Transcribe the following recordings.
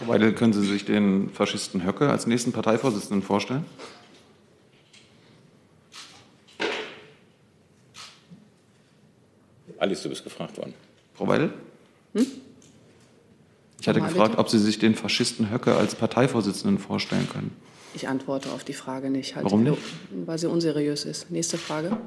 Frau Weidel, können Sie sich den Faschisten Höcke als nächsten Parteivorsitzenden vorstellen? Alice, du bist gefragt worden. Frau Weidel? Hm? Ich hatte gefragt, ob Sie sich den Faschisten Höcke als Parteivorsitzenden vorstellen können. Ich antworte auf die Frage nicht. Halt Warum nicht? Weil sie unseriös ist. Nächste Frage.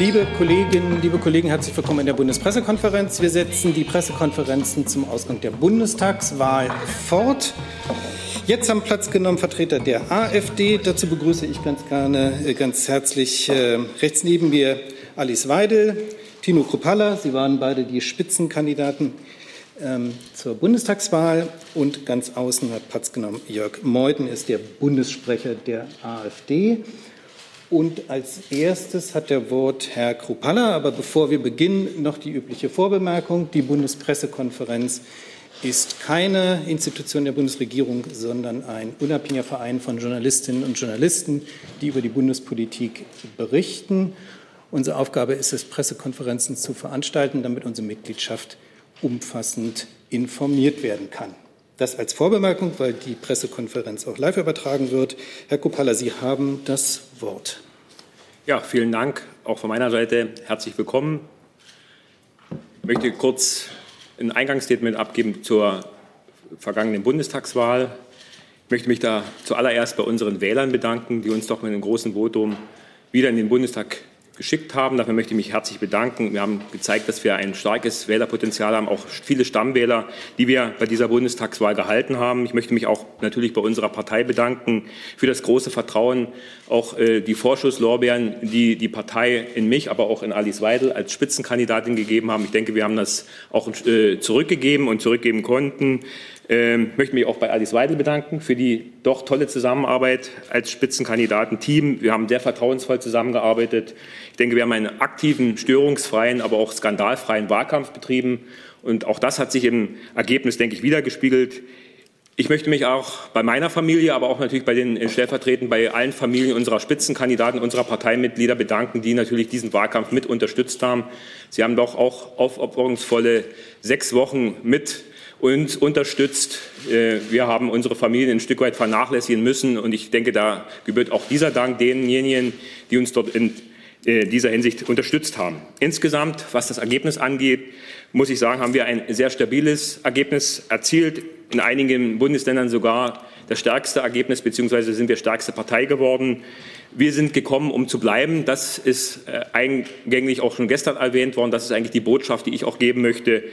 Liebe Kolleginnen, liebe Kollegen, herzlich willkommen in der Bundespressekonferenz. Wir setzen die Pressekonferenzen zum Ausgang der Bundestagswahl fort. Jetzt haben Platz genommen Vertreter der AfD. Dazu begrüße ich ganz gerne, äh, ganz herzlich äh, rechts neben mir Alice Weidel, Tino Kruppalla. Sie waren beide die Spitzenkandidaten ähm, zur Bundestagswahl. Und ganz außen hat Platz genommen Jörg Meuthen, ist der Bundessprecher der AfD. Und als erstes hat der Wort Herr Krupalla. Aber bevor wir beginnen, noch die übliche Vorbemerkung. Die Bundespressekonferenz ist keine Institution der Bundesregierung, sondern ein unabhängiger Verein von Journalistinnen und Journalisten, die über die Bundespolitik berichten. Unsere Aufgabe ist es, Pressekonferenzen zu veranstalten, damit unsere Mitgliedschaft umfassend informiert werden kann. Das als Vorbemerkung, weil die Pressekonferenz auch live übertragen wird. Herr Kupala, Sie haben das Wort. Ja, vielen Dank. Auch von meiner Seite herzlich willkommen. Ich möchte kurz ein Eingangsstatement abgeben zur vergangenen Bundestagswahl. Ich möchte mich da zuallererst bei unseren Wählern bedanken, die uns doch mit einem großen Votum wieder in den Bundestag geschickt haben. Dafür möchte ich mich herzlich bedanken. Wir haben gezeigt, dass wir ein starkes Wählerpotenzial haben, auch viele Stammwähler, die wir bei dieser Bundestagswahl gehalten haben. Ich möchte mich auch natürlich bei unserer Partei bedanken für das große Vertrauen, auch äh, die Vorschusslorbeeren, die die Partei in mich, aber auch in Alice Weidel als Spitzenkandidatin gegeben haben. Ich denke, wir haben das auch äh, zurückgegeben und zurückgeben konnten. Ähm, möchte mich auch bei Alice Weidel bedanken für die doch tolle Zusammenarbeit als Spitzenkandidatenteam. Wir haben sehr vertrauensvoll zusammengearbeitet. Ich denke, wir haben einen aktiven, störungsfreien, aber auch skandalfreien Wahlkampf betrieben. Und auch das hat sich im Ergebnis, denke ich, wiedergespiegelt. Ich möchte mich auch bei meiner Familie, aber auch natürlich bei den äh, Stellvertretern, bei allen Familien unserer Spitzenkandidaten, unserer Parteimitglieder bedanken, die natürlich diesen Wahlkampf mit unterstützt haben. Sie haben doch auch aufopferungsvolle sechs Wochen mit uns unterstützt. Äh, wir haben unsere Familien ein Stück weit vernachlässigen müssen und ich denke, da gebührt auch dieser Dank denjenigen, die uns dort in äh, dieser Hinsicht unterstützt haben. Insgesamt, was das Ergebnis angeht, muss ich sagen, haben wir ein sehr stabiles Ergebnis erzielt. In einigen Bundesländern sogar das stärkste Ergebnis, beziehungsweise sind wir stärkste Partei geworden. Wir sind gekommen, um zu bleiben. Das ist äh, eingänglich auch schon gestern erwähnt worden. Das ist eigentlich die Botschaft, die ich auch geben möchte.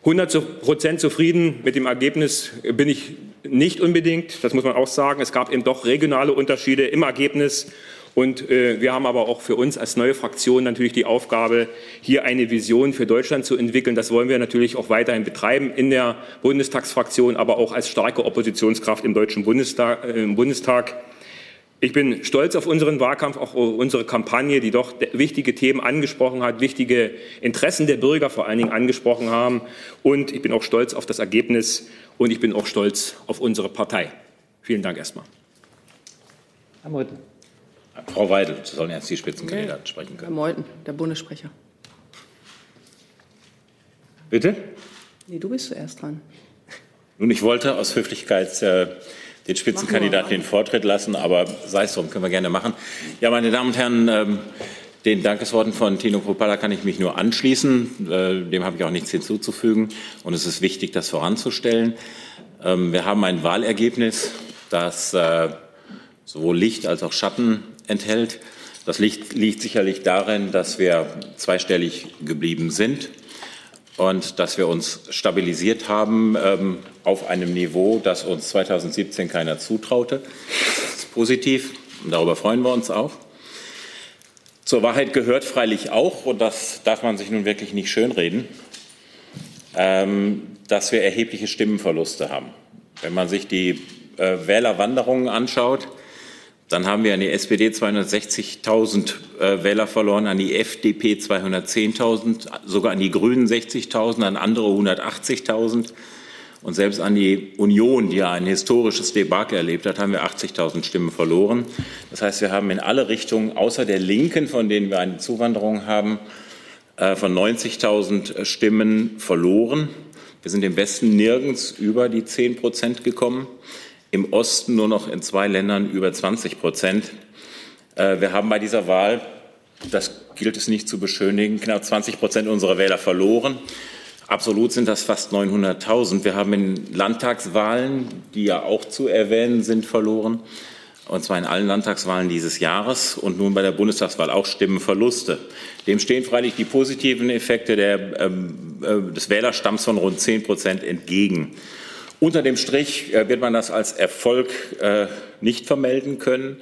100 Prozent zufrieden mit dem Ergebnis bin ich nicht unbedingt. Das muss man auch sagen. Es gab eben doch regionale Unterschiede im Ergebnis. Und äh, wir haben aber auch für uns als neue Fraktion natürlich die Aufgabe, hier eine Vision für Deutschland zu entwickeln. Das wollen wir natürlich auch weiterhin betreiben in der Bundestagsfraktion, aber auch als starke Oppositionskraft im Deutschen Bundestag. Äh, im Bundestag. Ich bin stolz auf unseren Wahlkampf, auch unsere Kampagne, die doch wichtige Themen angesprochen hat, wichtige Interessen der Bürger vor allen Dingen angesprochen haben. Und ich bin auch stolz auf das Ergebnis und ich bin auch stolz auf unsere Partei. Vielen Dank erstmal. Herr Meuthen. Frau Weidel, Sie sollen jetzt die Spitzenkandidaten okay. sprechen können. Herr Meuthen, der Bundessprecher. Bitte? Nee, du bist zuerst dran. Nun, ich wollte aus Höflichkeit äh, den Spitzenkandidaten den Vortritt lassen, aber sei es drum, können wir gerne machen. Ja, meine Damen und Herren, ähm, den Dankesworten von Tino Kropala kann ich mich nur anschließen. Äh, dem habe ich auch nichts hinzuzufügen. Und es ist wichtig, das voranzustellen. Ähm, wir haben ein Wahlergebnis, das äh, sowohl Licht als auch Schatten enthält. Das Licht liegt sicherlich darin, dass wir zweistellig geblieben sind und dass wir uns stabilisiert haben ähm, auf einem Niveau, das uns 2017 keiner zutraute. Das ist positiv und darüber freuen wir uns auch. Zur Wahrheit gehört freilich auch, und das darf man sich nun wirklich nicht schönreden, ähm, dass wir erhebliche Stimmenverluste haben. Wenn man sich die äh, Wählerwanderungen anschaut, dann haben wir an die SPD 260.000 äh, Wähler verloren, an die FDP 210.000, sogar an die Grünen 60.000, an andere 180.000. Und selbst an die Union, die ja ein historisches Debakel erlebt hat, haben wir 80.000 Stimmen verloren. Das heißt, wir haben in alle Richtungen, außer der Linken, von denen wir eine Zuwanderung haben, äh, von 90.000 Stimmen verloren. Wir sind im Westen nirgends über die 10 Prozent gekommen, im Osten nur noch in zwei Ländern über 20 Prozent. Äh, wir haben bei dieser Wahl, das gilt es nicht zu beschönigen, knapp 20 Prozent unserer Wähler verloren. Absolut sind das fast 900.000. Wir haben in Landtagswahlen, die ja auch zu erwähnen sind, verloren und zwar in allen Landtagswahlen dieses Jahres und nun bei der Bundestagswahl auch Stimmenverluste. Dem stehen freilich die positiven Effekte der, ähm, äh, des Wählerstamms von rund 10 Prozent entgegen. Unter dem Strich äh, wird man das als Erfolg äh, nicht vermelden können.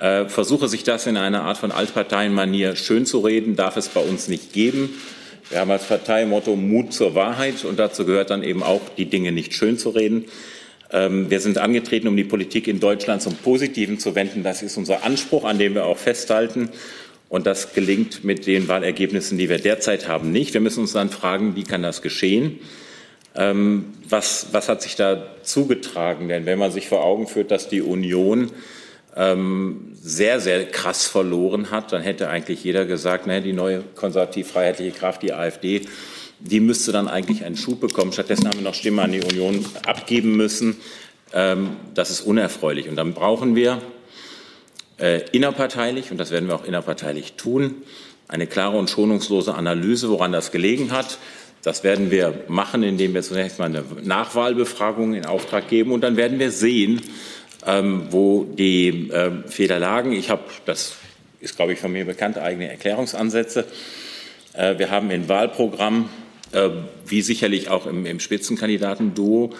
Äh, versuche sich das in einer Art von Altparteienmanier schön zu reden, darf es bei uns nicht geben. Wir haben als Parteimotto Mut zur Wahrheit und dazu gehört dann eben auch, die Dinge nicht schön zu reden. Ähm, wir sind angetreten, um die Politik in Deutschland zum Positiven zu wenden. Das ist unser Anspruch, an dem wir auch festhalten. Und das gelingt mit den Wahlergebnissen, die wir derzeit haben, nicht. Wir müssen uns dann fragen, wie kann das geschehen? Ähm, was, was hat sich da zugetragen? Denn wenn man sich vor Augen führt, dass die Union ähm, sehr, sehr krass verloren hat, dann hätte eigentlich jeder gesagt, naja, die neue konservativ-freiheitliche Kraft, die AfD, die müsste dann eigentlich einen Schub bekommen. Stattdessen haben wir noch Stimmen an die Union abgeben müssen. Ähm, das ist unerfreulich. Und dann brauchen wir äh, innerparteilich, und das werden wir auch innerparteilich tun, eine klare und schonungslose Analyse, woran das gelegen hat. Das werden wir machen, indem wir zunächst mal eine Nachwahlbefragung in Auftrag geben. Und dann werden wir sehen, ähm, wo die äh, Fehler lagen. Ich habe, das ist, glaube ich, von mir bekannt, eigene Erklärungsansätze. Äh, wir haben im Wahlprogramm äh, wie sicherlich auch im, im Spitzenkandidaten-Duo,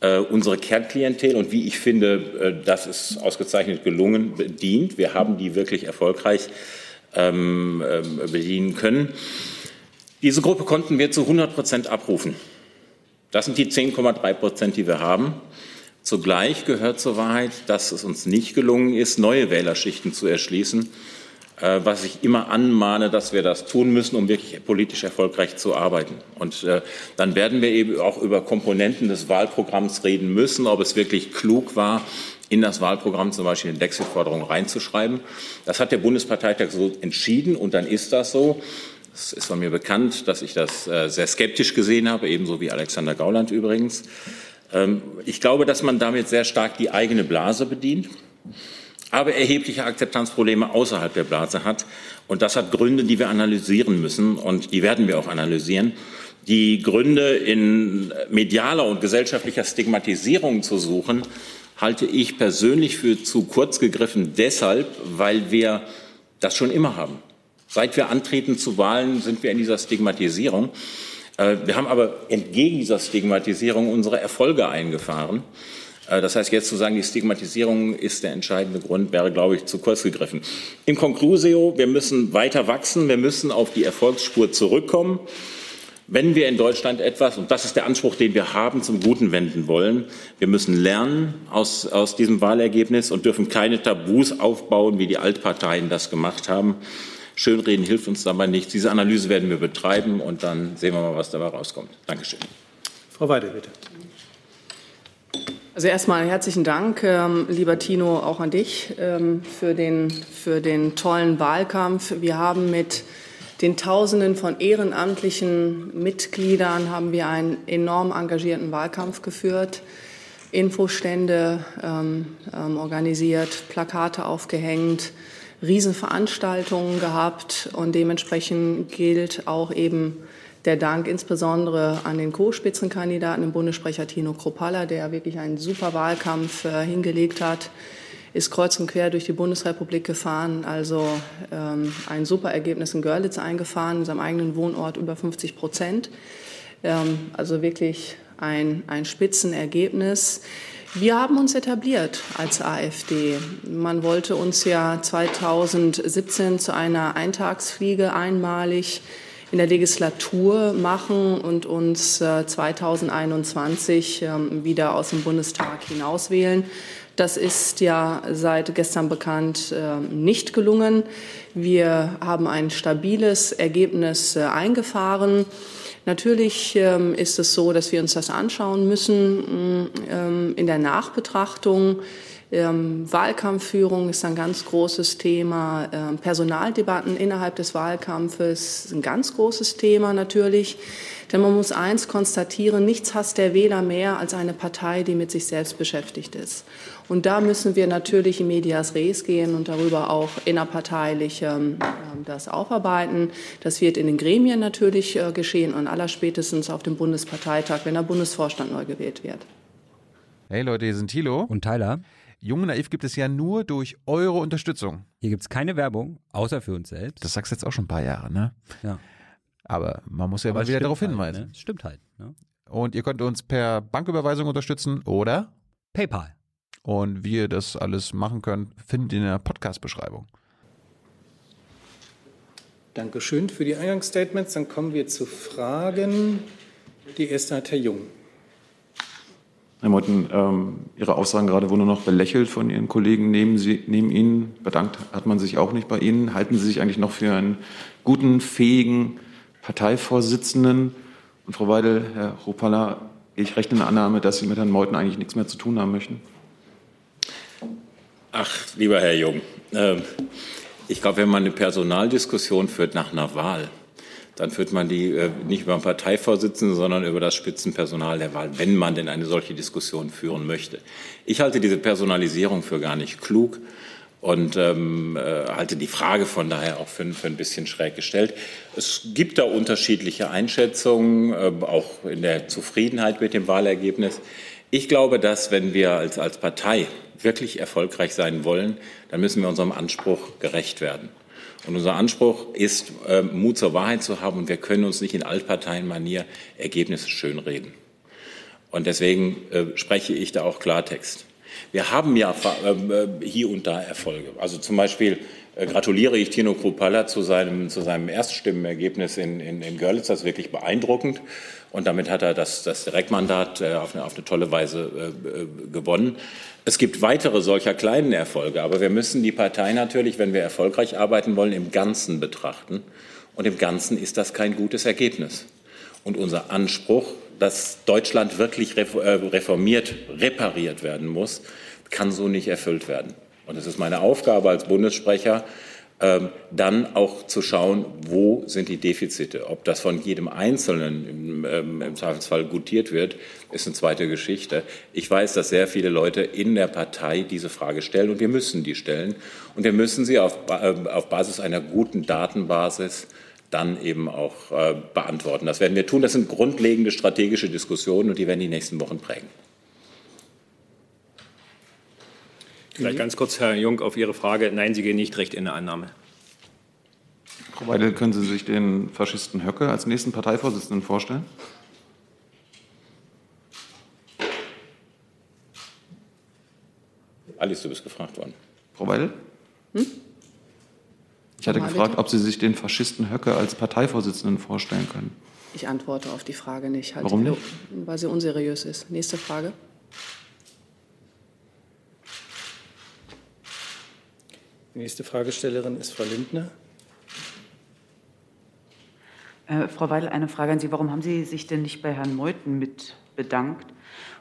äh, unsere Kernklientel und wie ich finde, äh, das ist ausgezeichnet gelungen, bedient. Wir haben die wirklich erfolgreich ähm, ähm bedienen können. Diese Gruppe konnten wir zu 100 Prozent abrufen. Das sind die 10,3 Prozent, die wir haben. Zugleich gehört zur Wahrheit, dass es uns nicht gelungen ist, neue Wählerschichten zu erschließen äh, was ich immer anmahne, dass wir das tun müssen, um wirklich politisch erfolgreich zu arbeiten. Und äh, dann werden wir eben auch über Komponenten des Wahlprogramms reden müssen, ob es wirklich klug war, in das Wahlprogramm zum Beispiel eine Dexit-Forderung reinzuschreiben. Das hat der Bundesparteitag so entschieden und dann ist das so. Es ist von mir bekannt, dass ich das äh, sehr skeptisch gesehen habe, ebenso wie Alexander Gauland übrigens. Ähm, ich glaube, dass man damit sehr stark die eigene Blase bedient aber erhebliche Akzeptanzprobleme außerhalb der Blase hat. Und das hat Gründe, die wir analysieren müssen und die werden wir auch analysieren. Die Gründe in medialer und gesellschaftlicher Stigmatisierung zu suchen, halte ich persönlich für zu kurz gegriffen deshalb, weil wir das schon immer haben. Seit wir antreten zu Wahlen, sind wir in dieser Stigmatisierung. Äh, wir haben aber entgegen dieser Stigmatisierung unsere Erfolge eingefahren. Äh, das heißt, jetzt zu sagen, die Stigmatisierung ist der entscheidende Grund, wäre, glaube ich, zu kurz gegriffen. Im Conclusio, wir müssen weiter wachsen, wir müssen auf die Erfolgsspur zurückkommen. Wenn wir in Deutschland etwas, und das ist der Anspruch, den wir haben, zum Guten wenden wollen, wir müssen lernen aus, aus diesem Wahlergebnis und dürfen keine Tabus aufbauen, wie die Altparteien das gemacht haben. Schönreden hilft uns dabei nicht. Diese Analyse werden wir betreiben und dann sehen wir mal, was dabei rauskommt. Dankeschön. Frau Weidel, bitte. Also erstmal herzlichen Dank, ähm, lieber Tino, auch an dich ähm, für, den, für den tollen Wahlkampf. Wir haben mit den Tausenden von ehrenamtlichen Mitgliedern haben wir einen enorm engagierten Wahlkampf geführt, Infostände ähm, ähm organisiert, Plakate aufgehängt, Riesenveranstaltungen gehabt und dementsprechend gilt auch eben der Dank insbesondere an den Co-Spitzenkandidaten, den Bundessprecher Tino Kropalla, der wirklich einen super Wahlkampf äh, hingelegt hat, ist kreuz und quer durch die Bundesrepublik gefahren, also ähm, ein super Ergebnis in Görlitz eingefahren, in seinem eigenen Wohnort über 50 Prozent. Ähm, also wirklich ein, ein Spitzenergebnis. Wir haben uns etabliert als AfD. Man wollte uns ja 2017 zu einer Eintagsfliege einmalig in der Legislatur machen und uns 2021 äh, ähm, wieder aus dem Bundestag hinauswählen. Das ist ja seit gestern bekannt ähm, nicht gelungen. Wir haben ein stabiles Ergebnis äh, eingefahren. Natürlich ähm, ist es so, dass wir uns das anschauen müssen in der Nachbetrachtung Ähm, Wahlkampfführung ist ein ganz großes Thema. Ähm, Personaldebatten innerhalb des Wahlkampfes ist ein ganz großes Thema natürlich. Denn man muss eins konstatieren, nichts hasst der Wähler mehr als eine Partei, die mit sich selbst beschäftigt ist. Und da müssen wir natürlich in medias res gehen und darüber auch innerparteilich ähm, das aufarbeiten. Das wird in den Gremien natürlich äh, geschehen und allerspätestens auf dem Bundesparteitag, wenn der Bundesvorstand neu gewählt wird. Hey Leute, hier sind Thilo und Tyler. Jung und Naiv gibt es ja nur durch eure Unterstützung. Hier gibt es keine Werbung, außer für uns selbst. Das sagst du jetzt auch schon ein paar Jahre, ne? Ja. Aber man muss ja Aber mal wieder darauf halt, hinweisen. Ne? Stimmt halt. Ne? Und ihr könnt uns per Banküberweisung unterstützen oder PayPal. Und wie ihr das alles machen könnt, findet ihr in der Podcast-Beschreibung. Dankeschön für die Eingangsstatements. Dann kommen wir zu Fragen. Die erste hat Herr Jung. Herr Meuthen, ähm, Ihre Aussagen gerade wurden nur noch belächelt von Ihren Kollegen neben, Sie, neben Ihnen. Bedankt hat man sich auch nicht bei Ihnen. Halten Sie sich eigentlich noch für einen guten, fähigen Parteivorsitzenden? Und Frau Weidel, Herr Rupala, ich rechne eine Annahme, dass Sie mit Herrn Meuthen eigentlich nichts mehr zu tun haben möchten. Ach, lieber Herr Jung, äh, ich glaube, wenn man eine Personaldiskussion führt nach einer Wahl, dann führt man die äh, nicht über den Parteivorsitzenden, sondern über das Spitzenpersonal der Wahl, wenn man denn eine solche Diskussion führen möchte. Ich halte diese Personalisierung für gar nicht klug und ähm, äh, halte die Frage von daher auch für, für, ein bisschen schräg gestellt. Es gibt da unterschiedliche Einschätzungen, äh, auch in der Zufriedenheit mit dem Wahlergebnis. Ich glaube, dass wenn wir als, als Partei wirklich erfolgreich sein wollen, dann müssen wir unserem Anspruch gerecht werden. Und unser Anspruch ist, äh, Mut zur Wahrheit zu haben. Und wir können uns nicht in Altparteienmanier Ergebnisse schönreden. Und deswegen äh, spreche ich da auch Klartext. Wir haben ja äh, hier und da Erfolge. Also zum Beispiel äh, gratuliere ich Tino Kruppalla zu seinem, zu seinem Erststimmenergebnis in, in, in Görlitz. Das ist wirklich beeindruckend. Und damit hat er das, das Direktmandat auf, eine, auf eine tolle Weise gewonnen. Es gibt weitere solcher kleinen Erfolge, aber wir müssen die Partei natürlich, wenn wir erfolgreich arbeiten wollen, im Ganzen betrachten. Und im Ganzen ist das kein gutes Ergebnis. Und unser Anspruch, dass Deutschland wirklich äh, reformiert, repariert werden muss, kann so nicht erfüllt werden. Und es ist meine Aufgabe als Bundessprecher, dann auch zu schauen, wo sind die Defizite. Ob das von jedem Einzelnen im, ähm, im, Zweifelsfall gutiert wird, ist eine zweite Geschichte. Ich weiß, dass sehr viele Leute in der Partei diese Frage stellen und wir müssen die stellen. Und wir müssen sie auf, äh, auf Basis einer guten Datenbasis dann eben auch äh, beantworten. Das werden wir tun. Das sind grundlegende strategische Diskussionen und die werden die nächsten Wochen prägen. Vielleicht ganz kurz, Herr Jung, auf Ihre Frage. Nein, Sie gehen nicht recht in der Annahme. Frau Weidel, können Sie sich den Faschisten Höcke als nächsten Parteivorsitzenden vorstellen? Alice, du bist gefragt worden. Frau Weidel? Hm? Ich hatte gefragt, ob Sie sich den Faschisten Höcke als Parteivorsitzenden vorstellen können. Ich antworte auf die Frage nicht. Halt Warum nicht? Weil sie unseriös ist. Nächste Frage. Die nächste Fragestellerin ist Frau Lindner. Äh, Frau Weidel, eine Frage an Sie. Warum haben Sie sich denn nicht bei Herrn Meuthen mit bedankt?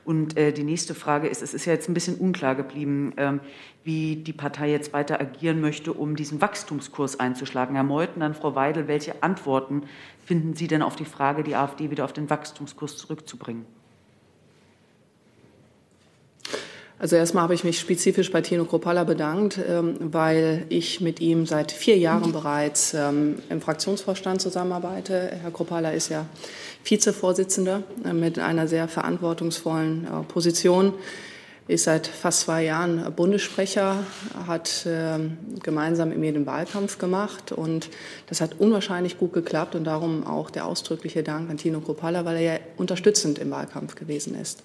Und äh, die nächste Frage ist, es ist ja jetzt ein bisschen unklar geblieben, ähm, wie die Partei jetzt weiter agieren möchte, um diesen Wachstumskurs einzuschlagen. Herr Meuthen, dann Frau Weidel, welche Antworten finden Sie denn auf die Frage, die AfD wieder auf den Wachstumskurs zurückzubringen? Also erstmal habe ich mich spezifisch bei Tino Kropalla bedankt, ähm, weil ich mit ihm seit vier Jahren bereits ähm, im Fraktionsvorstand zusammenarbeite. Herr Kropalla ist ja Vizevorsitzender äh, mit einer sehr verantwortungsvollen äh, Position, ist seit fast zwei Jahren Bundessprecher, hat ähm, gemeinsam mit mir den Wahlkampf gemacht und das hat unwahrscheinlich gut geklappt und darum auch der ausdrückliche Dank an Tino Kropalla, weil er ja unterstützend im Wahlkampf gewesen ist.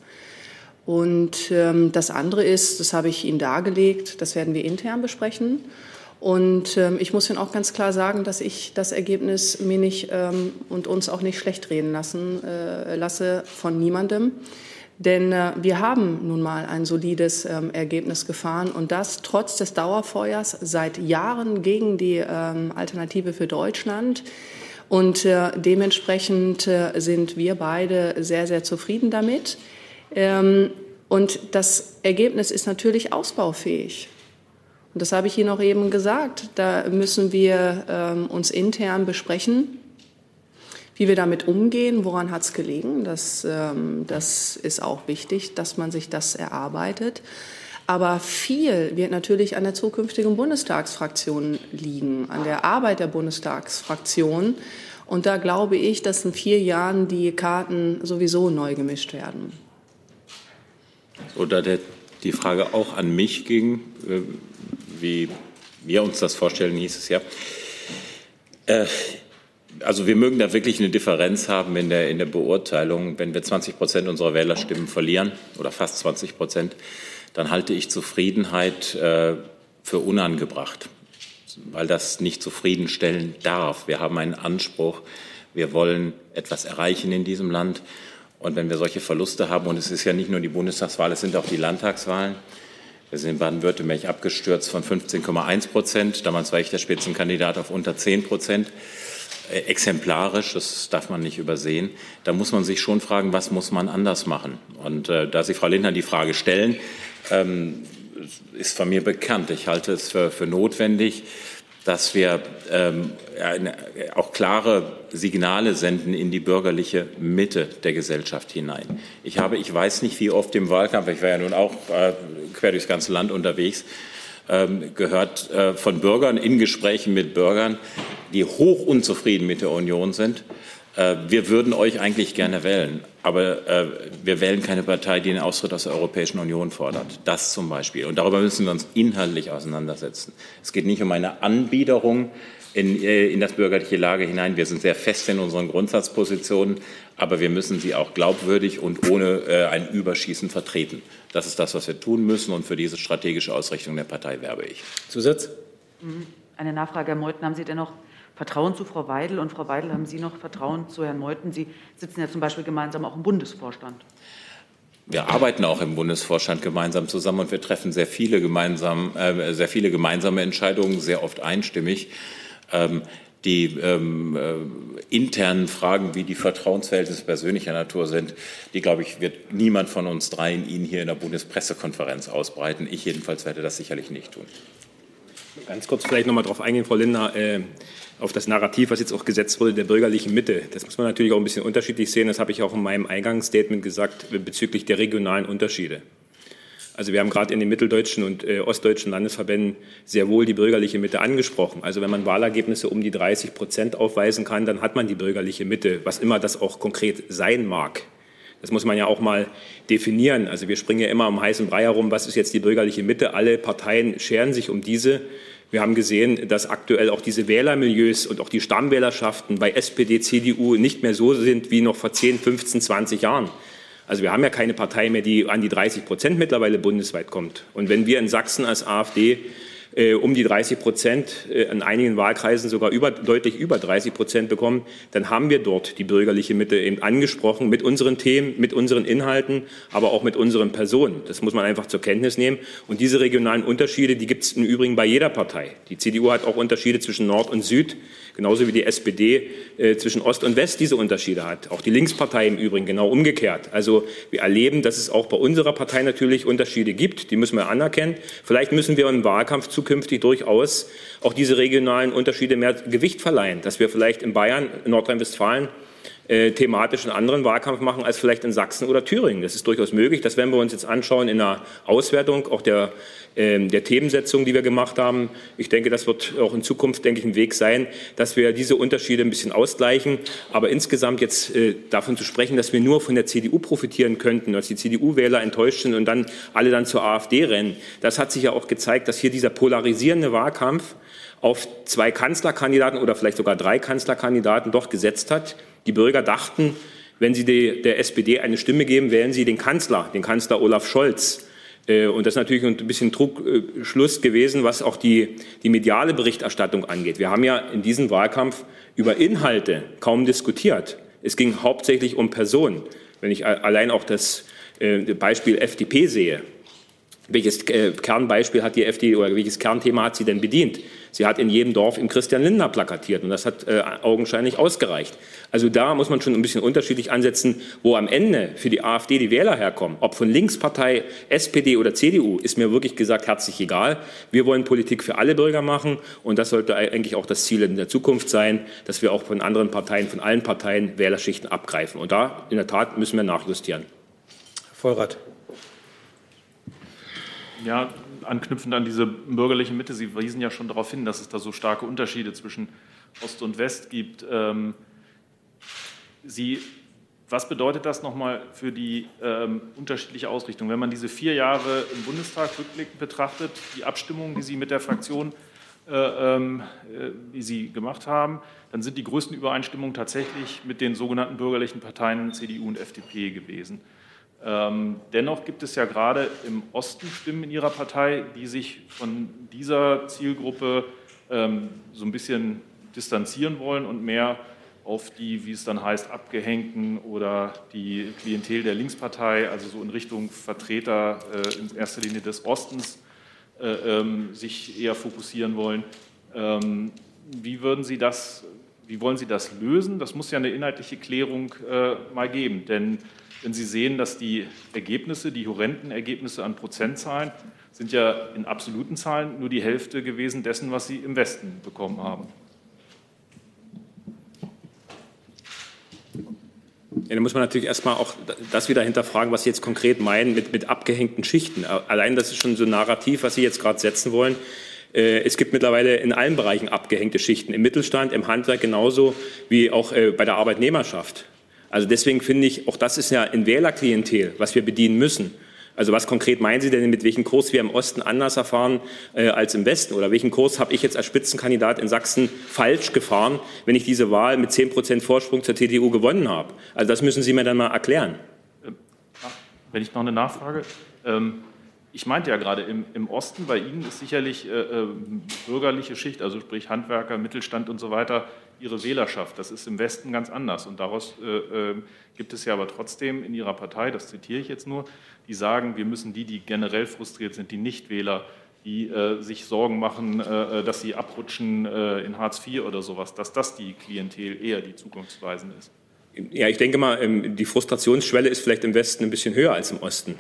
Und ähm, das andere ist, das habe ich Ihnen dargelegt, das werden wir intern besprechen. Und ähm, ich muss Ihnen auch ganz klar sagen, dass ich das Ergebnis mir nicht ähm, und uns auch nicht schlecht reden lassen äh, lasse von niemandem. Denn äh, wir haben nun mal ein solides ähm, Ergebnis gefahren und das trotz des Dauerfeuers seit Jahren gegen die ähm, Alternative für Deutschland. Und äh, dementsprechend äh, sind wir beide sehr, sehr zufrieden damit. Ähm, Und das Ergebnis ist natürlich ausbaufähig. Und das habe ich Ihnen auch eben gesagt. Da müssen wir ähm, uns intern besprechen, wie wir damit umgehen, woran hat es gelegen. Das, ähm, das ist auch wichtig, dass man sich das erarbeitet. Aber viel wird natürlich an der zukünftigen Bundestagsfraktion liegen, an der Arbeit der Bundestagsfraktion. Und da glaube ich, dass in vier Jahren die Karten sowieso neu gemischt werden. Oder der, die Frage auch an mich ging, äh, wie wir uns das vorstellen, hieß es ja. Äh, also wir mögen da wirklich eine Differenz haben in der, in der Beurteilung. Wenn wir 20 Prozent unserer Wählerstimmen verlieren oder fast 20 Prozent, dann halte ich Zufriedenheit äh, für unangebracht, weil das nicht zufriedenstellen darf. Wir haben einen Anspruch, wir wollen etwas erreichen in diesem Land. Und wenn wir solche Verluste haben, und es ist ja nicht nur die Bundestagswahl, es sind auch die Landtagswahlen, wir sind in Baden-Württemberg abgestürzt von 15,1 Prozent. Damals war ich der Spitzenkandidat auf unter 10 Prozent. Äh, exemplarisch, das darf man nicht übersehen. Da muss man sich schon fragen, was muss man anders machen? Und äh, da Sie Frau Lindner die Frage stellen, ähm, ist von mir bekannt. Ich halte es für, für notwendig, dass wir ähm, auch klare Signale senden in die bürgerliche Mitte der Gesellschaft hinein. Ich habe, ich weiß nicht, wie oft im Wahlkampf, ich war ja nun auch äh, quer durchs ganze Land unterwegs, ähm, gehört äh, von Bürgern in Gesprächen mit Bürgern, die hoch unzufrieden mit der Union sind, äh, wir würden euch eigentlich gerne wählen, aber äh, wir wählen keine Partei, die den Austritt aus der Europäischen Union fordert. Das zum Beispiel. Und darüber müssen wir uns inhaltlich auseinandersetzen. Es geht nicht um eine Anbiederung in, äh, in das bürgerliche Lager hinein. Wir sind sehr fest in unseren Grundsatzpositionen, aber wir müssen sie auch glaubwürdig und ohne ein Überschießen vertreten. Das ist das, was wir tun müssen. Und für diese strategische Ausrichtung der Partei werbe ich. Zusatz? Mhm. Eine Nachfrage, Herr Meuthen. Haben Sie denn noch Vertrauen zu Frau Weidel und Frau Weidel, haben Sie noch Vertrauen zu Herrn Meuthen? Sie sitzen ja zum Beispiel gemeinsam auch im Bundesvorstand. Wir arbeiten auch im Bundesvorstand gemeinsam zusammen und wir treffen sehr viele, gemeinsam, äh, sehr viele gemeinsame Entscheidungen, sehr oft einstimmig. Ähm, die ähm, äh, internen Fragen, wie die Vertrauensverhältnisse persönlicher Natur sind, die, glaube ich, wird niemand von uns dreien Ihnen hier in der Bundespressekonferenz ausbreiten. Ich jedenfalls werde das sicherlich nicht tun. Ganz kurz vielleicht noch mal darauf eingehen, Frau Lindner. Äh auf das Narrativ, was jetzt auch gesetzt wurde, der bürgerlichen Mitte. Das muss man natürlich auch ein bisschen unterschiedlich sehen. Das habe ich auch in meinem Eingangsstatement gesagt bezüglich der regionalen Unterschiede. Also wir haben gerade in den mitteldeutschen und äh, ostdeutschen Landesverbänden sehr wohl die bürgerliche Mitte angesprochen. Also wenn man Wahlergebnisse um die 30 Prozent aufweisen kann, dann hat man die bürgerliche Mitte, was immer das auch konkret sein mag. Das muss man ja auch mal definieren. Also wir springen ja immer am heißen Brei herum, was ist jetzt die bürgerliche Mitte? Alle Parteien scheren sich um diese. Wir haben gesehen, dass aktuell auch diese Wählermilieus und auch die Stammwählerschaften bei SPD, CDU nicht mehr so sind wie noch vor 10, 15, 20 Jahren. Also wir haben ja keine Partei mehr, die an die 30 Prozent mittlerweile bundesweit kommt. Und wenn wir in Sachsen als AfD um die 30 Prozent, äh, in einigen Wahlkreisen sogar über, deutlich über 30 Prozent bekommen, dann haben wir dort die bürgerliche Mitte eben angesprochen mit unseren Themen, mit unseren Inhalten, aber auch mit unseren Personen. Das muss man einfach zur Kenntnis nehmen. Und diese regionalen Unterschiede, die gibt es im Übrigen bei jeder Partei. Die CDU hat auch Unterschiede zwischen Nord und Süd genauso wie die SPD äh, zwischen Ost und West diese Unterschiede hat. Auch die Linkspartei im Übrigen genau umgekehrt. Also wir erleben, dass es auch bei unserer Partei natürlich Unterschiede gibt. Die müssen wir anerkennen. Vielleicht müssen wir im Wahlkampf zukünftig durchaus auch diese regionalen Unterschiede mehr Gewicht verleihen, dass wir vielleicht in Bayern, in Nordrhein-Westfalen äh, thematisch einen anderen Wahlkampf machen als vielleicht in Sachsen oder Thüringen. Das ist durchaus möglich. Das werden wir uns jetzt anschauen in der Auswertung auch der, äh, der Themensetzung, die wir gemacht haben. Ich denke, das wird auch in Zukunft, denke ich, ein Weg sein, dass wir diese Unterschiede ein bisschen ausgleichen. Aber insgesamt jetzt äh, davon zu sprechen, dass wir nur von der CDU profitieren könnten, dass die CDU-Wähler enttäuscht sind und dann alle dann zur AfD rennen, das hat sich ja auch gezeigt, dass hier dieser polarisierende Wahlkampf auf zwei Kanzlerkandidaten oder vielleicht sogar drei Kanzlerkandidaten doch gesetzt hat. Die Bürger dachten, wenn sie die, der SPD eine Stimme geben, wählen sie den Kanzler, den Kanzler Olaf Scholz. Äh, und das ist natürlich ein bisschen Druckschluss gewesen, was auch die, die mediale Berichterstattung angeht. Wir haben ja in diesem Wahlkampf über Inhalte kaum diskutiert. Es ging hauptsächlich um Personen. Wenn ich allein auch das äh, Beispiel FDP sehe, welches äh, Kernbeispiel hat die FDP oder welches Kernthema hat sie denn bedient? Sie hat in jedem Dorf im Christian Lindner plakatiert und das hat äh, augenscheinlich ausgereicht. Also da muss man schon ein bisschen unterschiedlich ansetzen, wo am Ende für die AfD die Wähler herkommen. Ob von Linkspartei, SPD oder CDU, ist mir wirklich gesagt herzlich egal. Wir wollen Politik für alle Bürger machen und das sollte eigentlich auch das Ziel in der Zukunft sein, dass wir auch von anderen Parteien, von allen Parteien Wählerschichten abgreifen. Und da in der Tat müssen wir nachjustieren. Vollrath. Ja, anknüpfend an diese bürgerliche Mitte, Sie wiesen ja schon darauf hin, dass es da so starke Unterschiede zwischen Ost und West gibt. Ähm, Sie, was bedeutet das nochmal für die ähm, unterschiedliche Ausrichtung? Wenn man diese vier Jahre im Bundestag rückblickend betrachtet, die Abstimmungen, die Sie mit der Fraktion, äh, ähm, äh, die Sie gemacht haben, dann sind die größten Übereinstimmungen tatsächlich mit den sogenannten bürgerlichen Parteien CDU und FDP gewesen. Ähm, dennoch gibt es ja gerade im Osten Stimmen in Ihrer Partei, die sich von dieser Zielgruppe ähm, so ein bisschen distanzieren wollen und mehr auf die, wie es dann heißt, Abgehängten oder die Klientel der Linkspartei, also so in Richtung Vertreter äh, in erster Linie des Ostens, äh, ähm, sich eher fokussieren wollen. Wie würden Sie das, wie wollen Sie das lösen? Das muss ja eine inhaltliche Klärung äh, mal geben, denn wenn Sie sehen, dass die Ergebnisse, die horrenden Ergebnisse an Prozentzahlen, sind ja in absoluten Zahlen nur die Hälfte gewesen dessen, was Sie im Westen bekommen haben. Ja, da muss man natürlich erstmal auch das wieder hinterfragen, was Sie jetzt konkret meinen mit, mit abgehängten Schichten. Allein das ist schon so ein Narrativ, was Sie jetzt gerade setzen wollen. Äh, es gibt mittlerweile in allen Bereichen abgehängte Schichten, im Mittelstand, im Handwerk genauso wie auch äh, bei der Arbeitnehmerschaft. Also deswegen finde ich, auch das ist ja ein Wählerklientel, was wir bedienen müssen. Also was konkret meinen Sie denn, mit welchem Kurs wir im Osten anders erfahren äh, als im Westen? Oder welchen Kurs habe ich jetzt als Spitzenkandidat in Sachsen falsch gefahren, wenn ich diese Wahl mit 10 Prozent Vorsprung zur TTU gewonnen habe? Also das müssen Sie mir dann mal erklären. Wenn ich noch eine Nachfrage. Ähm, ich meinte ja gerade, im, im, Osten bei Ihnen ist sicherlich äh, äh, bürgerliche Schicht, also sprich Handwerker, Mittelstand und so weiter, Ihre Wählerschaft. Das ist im Westen ganz anders. Und daraus äh, äh, gibt es ja aber trotzdem in Ihrer Partei, das zitiere ich jetzt nur, die sagen, wir müssen die, die generell frustriert sind, die Nichtwähler, die äh, sich Sorgen machen, äh, dass sie abrutschen äh, in Hartz IV oder sowas, dass das die Klientel eher die zukunftsweisende ist. Ja, ich denke mal, ähm, die Frustrationsschwelle ist vielleicht im Westen ein bisschen höher als im Osten.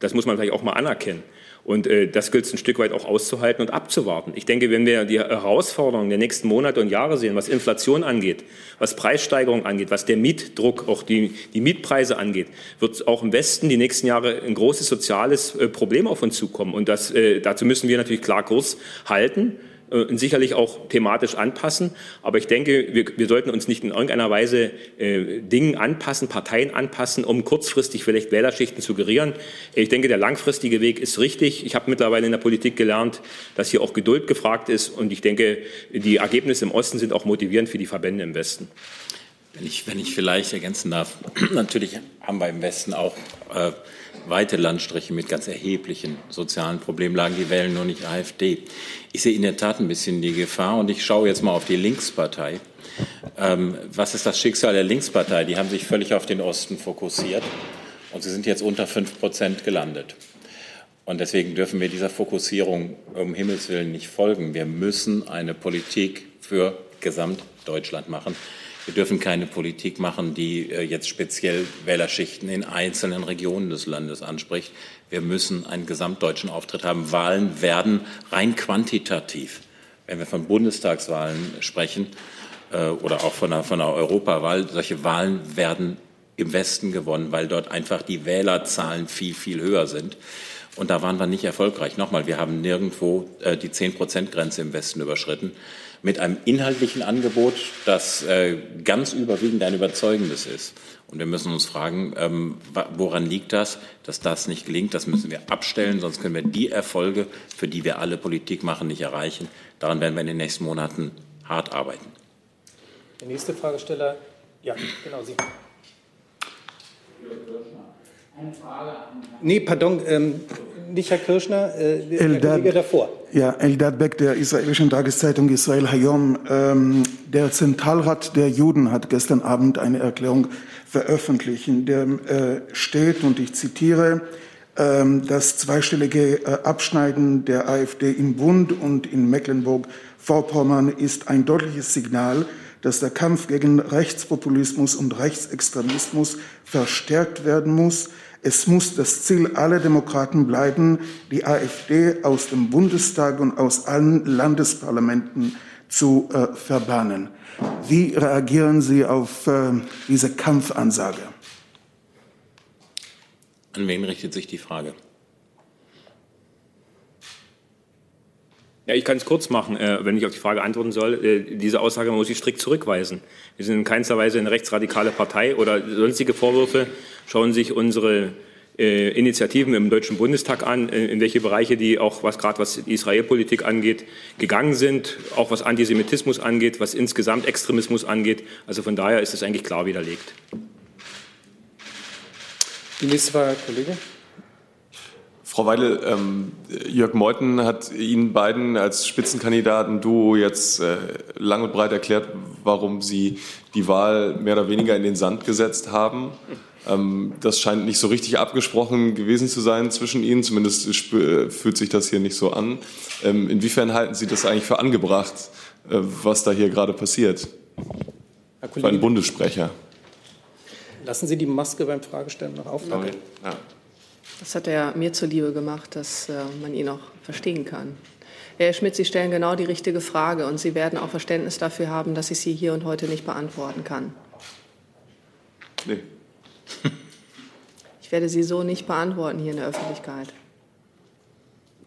Das muss man vielleicht auch mal anerkennen. Und äh, das gilt es ein Stück weit auch auszuhalten und abzuwarten. Ich denke, wenn wir die Herausforderungen der nächsten Monate und Jahre sehen, was Inflation angeht, was Preissteigerung angeht, was der Mietdruck, auch die, die Mietpreise angeht, wird auch im Westen die nächsten Jahre ein großes soziales äh, Problem auf uns zukommen. Und das, äh, dazu müssen wir natürlich klar Kurs halten äh, sicherlich auch thematisch anpassen. Aber ich denke, wir, wir sollten uns nicht in irgendeiner Weise äh, Dingen anpassen, Parteien anpassen, um kurzfristig vielleicht Wählerschichten zu gerieren. Ich denke, der langfristige Weg ist richtig. Ich habe mittlerweile in der Politik gelernt, dass hier auch Geduld gefragt ist. Und ich denke, die Ergebnisse im Osten sind auch motivierend für die Verbände im Westen. Wenn ich, wenn ich vielleicht ergänzen darf, natürlich haben wir im Westen auch äh, weite Landstriche mit ganz erheblichen sozialen Problemlagen, die wählen nur nicht AfD. Ich sehe in der Tat ein bisschen die Gefahr und ich schaue jetzt mal auf die Linkspartei. Ähm, was ist das Schicksal der Linkspartei? Die haben sich völlig auf den Osten fokussiert und sie sind jetzt unter fünf Prozent gelandet. Und deswegen dürfen wir dieser Fokussierung um Himmels Willen nicht folgen. Wir müssen eine Politik für Gesamtdeutschland machen. Wir dürfen keine Politik machen, die äh, jetzt speziell Wählerschichten in einzelnen Regionen des Landes anspricht. Wir müssen einen gesamtdeutschen Auftritt haben. Wahlen werden rein quantitativ, wenn wir von Bundestagswahlen sprechen äh, oder auch von einer, von einer Europawahl, solche Wahlen werden im Westen gewonnen, weil dort einfach die Wählerzahlen viel, viel höher sind. Und da waren wir nicht erfolgreich. Nochmal, wir haben nirgendwo äh, die 10-Prozent-Grenze im Westen überschritten mit einem inhaltlichen Angebot, das äh, ganz überwiegend ein überzeugendes ist. Und wir müssen uns fragen, ähm, woran liegt das, dass das nicht gelingt? Das müssen wir abstellen, sonst können wir die Erfolge, für die wir alle Politik machen, nicht erreichen. Daran werden wir in den nächsten Monaten hart arbeiten. Der nächste Fragesteller, ja, genau Sie. Eine Frage an Nee, pardon, ähm, nicht Herr Kirschner, äh, der Eldad, Kollege davor. Ja, Eldad Beck der israelischen Tageszeitung Israel Hayom. Ähm, der Zentralrat der Juden hat gestern Abend eine Erklärung veröffentlicht, in der äh, steht, und ich zitiere, Ähm, das zweistellige äh, Abschneiden der AfD im Bund und in Mecklenburg-Vorpommern ist ein deutliches Signal, dass der Kampf gegen Rechtspopulismus und Rechtsextremismus verstärkt werden muss. Es muss das Ziel aller Demokraten bleiben, die AfD aus dem Bundestag und aus allen Landesparlamenten zu äh, verbannen. Wie reagieren Sie auf äh, diese Kampfansage? An wen richtet sich die Frage? Ja, ich kann es kurz machen, äh, wenn ich auf die Frage antworten soll. Äh, diese Aussage muss ich strikt zurückweisen. Wir sind in keinster Weise eine rechtsradikale Partei oder sonstige Vorwürfe. Schauen sich unsere äh, Initiativen im Deutschen Bundestag an, äh, in welche Bereiche die auch, was gerade was die Israelpolitik angeht, gegangen sind, auch was Antisemitismus angeht, was insgesamt Extremismus angeht. Also von daher ist es eigentlich klar widerlegt. Die nächste Frage, Kollege. Frau Weidel, ähm, Jörg Meuthen hat Ihnen beiden als Spitzenkandidaten Duo jetzt äh, lang und breit erklärt, warum Sie die Wahl mehr oder weniger in den Sand gesetzt haben. Ähm, das scheint nicht so richtig abgesprochen gewesen zu sein zwischen Ihnen. Zumindest fühlt sich das hier nicht so an. Ähm, inwiefern halten Sie das eigentlich für angebracht, äh, was da hier gerade passiert? Herr Kollege, für einen Bundessprecher. Lassen Sie die Maske beim Fragestellen noch auf. Okay. Ja. Das hat er mir zuliebe gemacht, dass äh, man ihn auch verstehen kann. Herr Schmidt, Sie stellen genau die richtige Frage und Sie werden auch Verständnis dafür haben, dass ich sie hier und heute nicht beantworten kann. Nee. Ich werde sie so nicht beantworten hier in der Öffentlichkeit.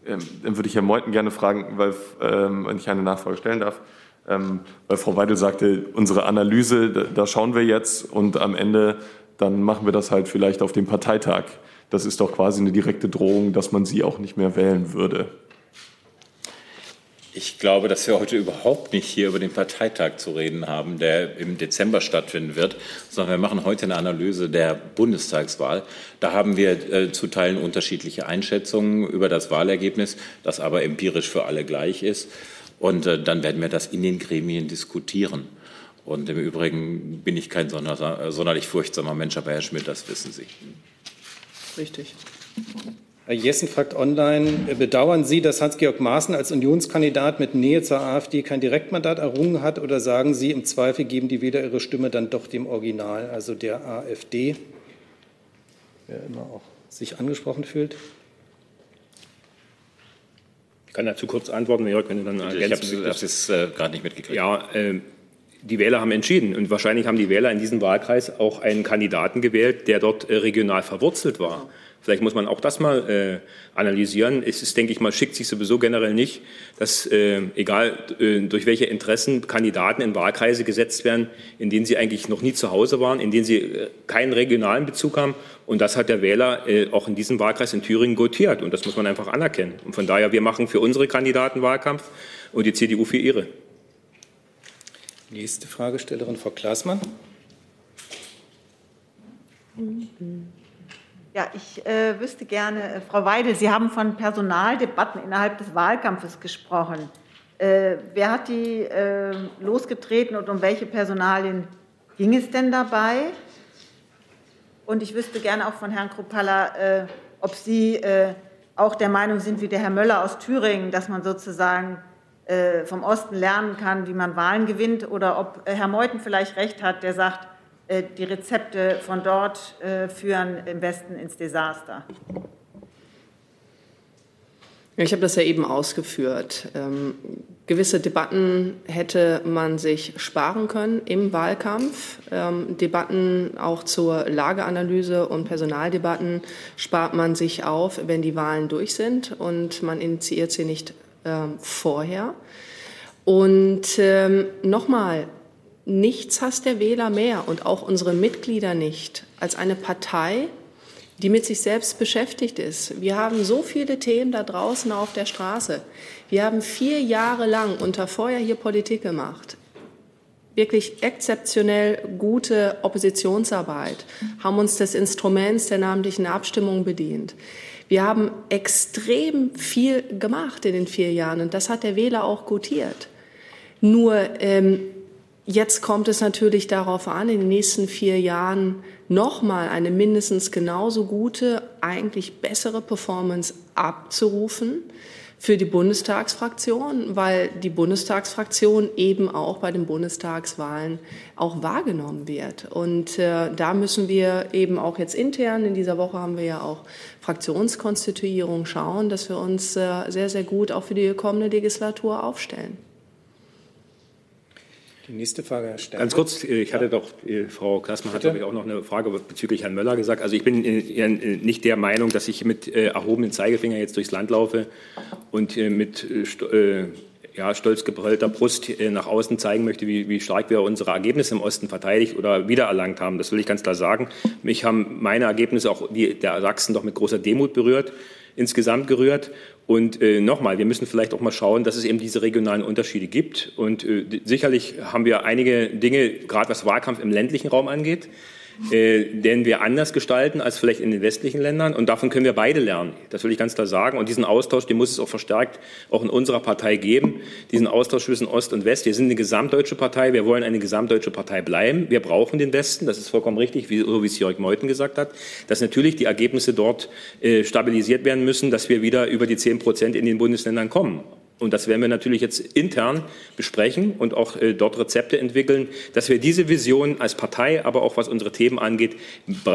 Ähm, dann würde ich Herrn Meuthen gerne fragen, weil ähm, wenn ich eine Nachfrage stellen darf. Ähm, weil Frau Weidel sagte, unsere Analyse, da, da schauen wir jetzt und am Ende dann machen wir das halt vielleicht auf dem Parteitag. Das ist doch quasi eine direkte Drohung, dass man sie auch nicht mehr wählen würde. Ich glaube, dass wir heute überhaupt nicht hier über den Parteitag zu reden haben, der im Dezember stattfinden wird, sondern wir machen heute eine Analyse der Bundestagswahl. Da haben wir äh, zu Teilen unterschiedliche Einschätzungen über das Wahlergebnis, das aber empirisch für alle gleich ist. Und äh, dann werden wir das in den Gremien diskutieren. Und im Übrigen bin ich kein sonder, sonderlich furchtsamer Mensch, aber Herr Schmidt, das wissen Sie. Richtig. Herr Jessen fragt online, bedauern Sie, dass Hans-Georg Maaßen als Unionskandidat mit Nähe zur AfD kein Direktmandat errungen hat oder sagen Sie, im Zweifel geben die Wähler ihre Stimme dann doch dem Original, also der AfD? Wer immer auch sich angesprochen fühlt. Ich kann dazu kurz antworten, Jörg, wenn du dann ergänzen Ich habe es äh, gerade nicht mitgekriegt. Ja, äh, die Wähler haben entschieden und wahrscheinlich haben die Wähler in diesem Wahlkreis auch einen Kandidaten gewählt, der dort äh, regional verwurzelt war. Vielleicht muss man auch das mal äh, analysieren. Es ist, denke ich mal, schickt sich sowieso generell nicht, dass äh, egal äh, durch welche Interessen Kandidaten in Wahlkreise gesetzt werden, in denen sie eigentlich noch nie zu Hause waren, in denen sie äh, keinen regionalen Bezug haben. Und das hat der Wähler äh, auch in diesem Wahlkreis in Thüringen gotiert. Und das muss man einfach anerkennen. Und von daher, wir machen für unsere Kandidaten Wahlkampf und die CDU für ihre. Nächste Fragestellerin, Frau Klaasmann. Ja, ich äh, wüsste gerne, äh, Frau Weidel, Sie haben von Personaldebatten innerhalb des Wahlkampfes gesprochen. Äh, wer hat die äh, losgetreten und um welche Personalien ging es denn dabei? Und ich wüsste gerne auch von Herrn Kruppalla, äh, ob Sie äh, auch der Meinung sind, wie der Herr Möller aus Thüringen, dass man sozusagen vom Osten lernen kann, wie man Wahlen gewinnt, oder ob Herr Meuthen vielleicht recht hat, der sagt, äh, die Rezepte von dort äh, führen im Westen ins Desaster. Ich habe das ja eben ausgeführt. Ähm, gewisse Debatten hätte man sich sparen können im Wahlkampf. Ähm, Debatten auch zur Lageanalyse und Personaldebatten spart man sich auf, wenn die Wahlen durch sind und man initiiert sie nicht ähm, vorher. Und ähm, nochmal, nichts hasst der Wähler mehr und auch unsere Mitglieder nicht als eine Partei, die mit sich selbst beschäftigt ist. Wir haben so viele Themen da draußen auf der Straße. Wir haben vier Jahre lang unter Feuer hier Politik gemacht. Wirklich exzeptionell gute Oppositionsarbeit, haben uns des Instruments der namentlichen Abstimmung bedient. Wir haben extrem viel gemacht in den vier Jahren und das hat der Wähler auch gutiert. Nur ähm, Jetzt kommt es natürlich darauf an, in den nächsten vier Jahren nochmal eine mindestens genauso gute, eigentlich bessere Performance abzurufen für die Bundestagsfraktion, weil die Bundestagsfraktion eben auch bei den Bundestagswahlen auch wahrgenommen wird. Und äh, da müssen wir eben auch jetzt intern, in dieser Woche haben wir ja auch Fraktionskonstituierung, schauen, dass wir uns äh, sehr, sehr gut auch für die kommende Legislatur aufstellen. Die nächste Frage, Herr Stern. Ganz kurz, äh, ich hatte doch, äh, Frau Klaßmann hat, glaube ich, auch noch eine Frage bezüglich Herrn Möller gesagt. Also ich bin äh, nicht der Meinung, dass ich mit erhobenen Zeigefinger jetzt durchs Land laufe und mit ja, stolz gebrüllter Brust nach außen zeigen möchte, wie, wie stark wir unsere Ergebnisse im Osten verteidigt oder wiedererlangt haben. Das will ich ganz klar sagen. Mich haben meine Ergebnisse auch die der Sachsen doch mit großer Demut berührt insgesamt gerührt. Und äh, nochmal, wir müssen vielleicht auch mal schauen, dass es eben diese regionalen Unterschiede gibt. Und äh, sicherlich haben wir einige Dinge, gerade was Wahlkampf im ländlichen Raum angeht, den wir anders gestalten als vielleicht in den westlichen Ländern. Und davon können wir beide lernen. Das will ich ganz klar sagen. Und diesen Austausch, den muss es auch verstärkt auch in unserer Partei geben. Diesen Austausch zwischen Ost und West. Wir sind eine gesamtdeutsche Partei. Wir wollen eine gesamtdeutsche Partei bleiben. Wir brauchen den Westen. Das ist vollkommen richtig, wie, so wie es Jörg Meuthen gesagt hat. Dass natürlich die Ergebnisse dort äh, stabilisiert werden müssen, dass wir wieder über die 10 Prozent in den Bundesländern kommen und das werden wir natürlich jetzt intern besprechen und auch äh, dort Rezepte entwickeln, dass wir diese Vision als Partei, aber auch was unsere Themen angeht,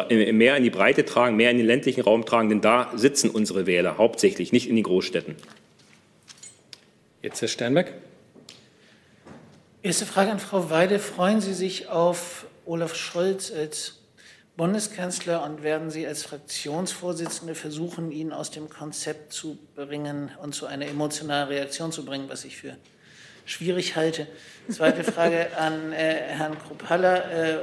äh, mehr in die Breite tragen, mehr in den ländlichen Raum tragen, denn da sitzen unsere Wähler hauptsächlich, nicht in den Großstädten. Jetzt Herr Sternberg. Erste Frage an Frau Weide. Freuen Sie sich auf Olaf Scholz als Bundeskanzler und werden Sie als Fraktionsvorsitzende versuchen, ihn aus dem Konzept zu bringen und zu einer emotionalen Reaktion zu bringen, was ich für schwierig halte. Zweite Frage an äh, Herrn Kruppalla. Äh,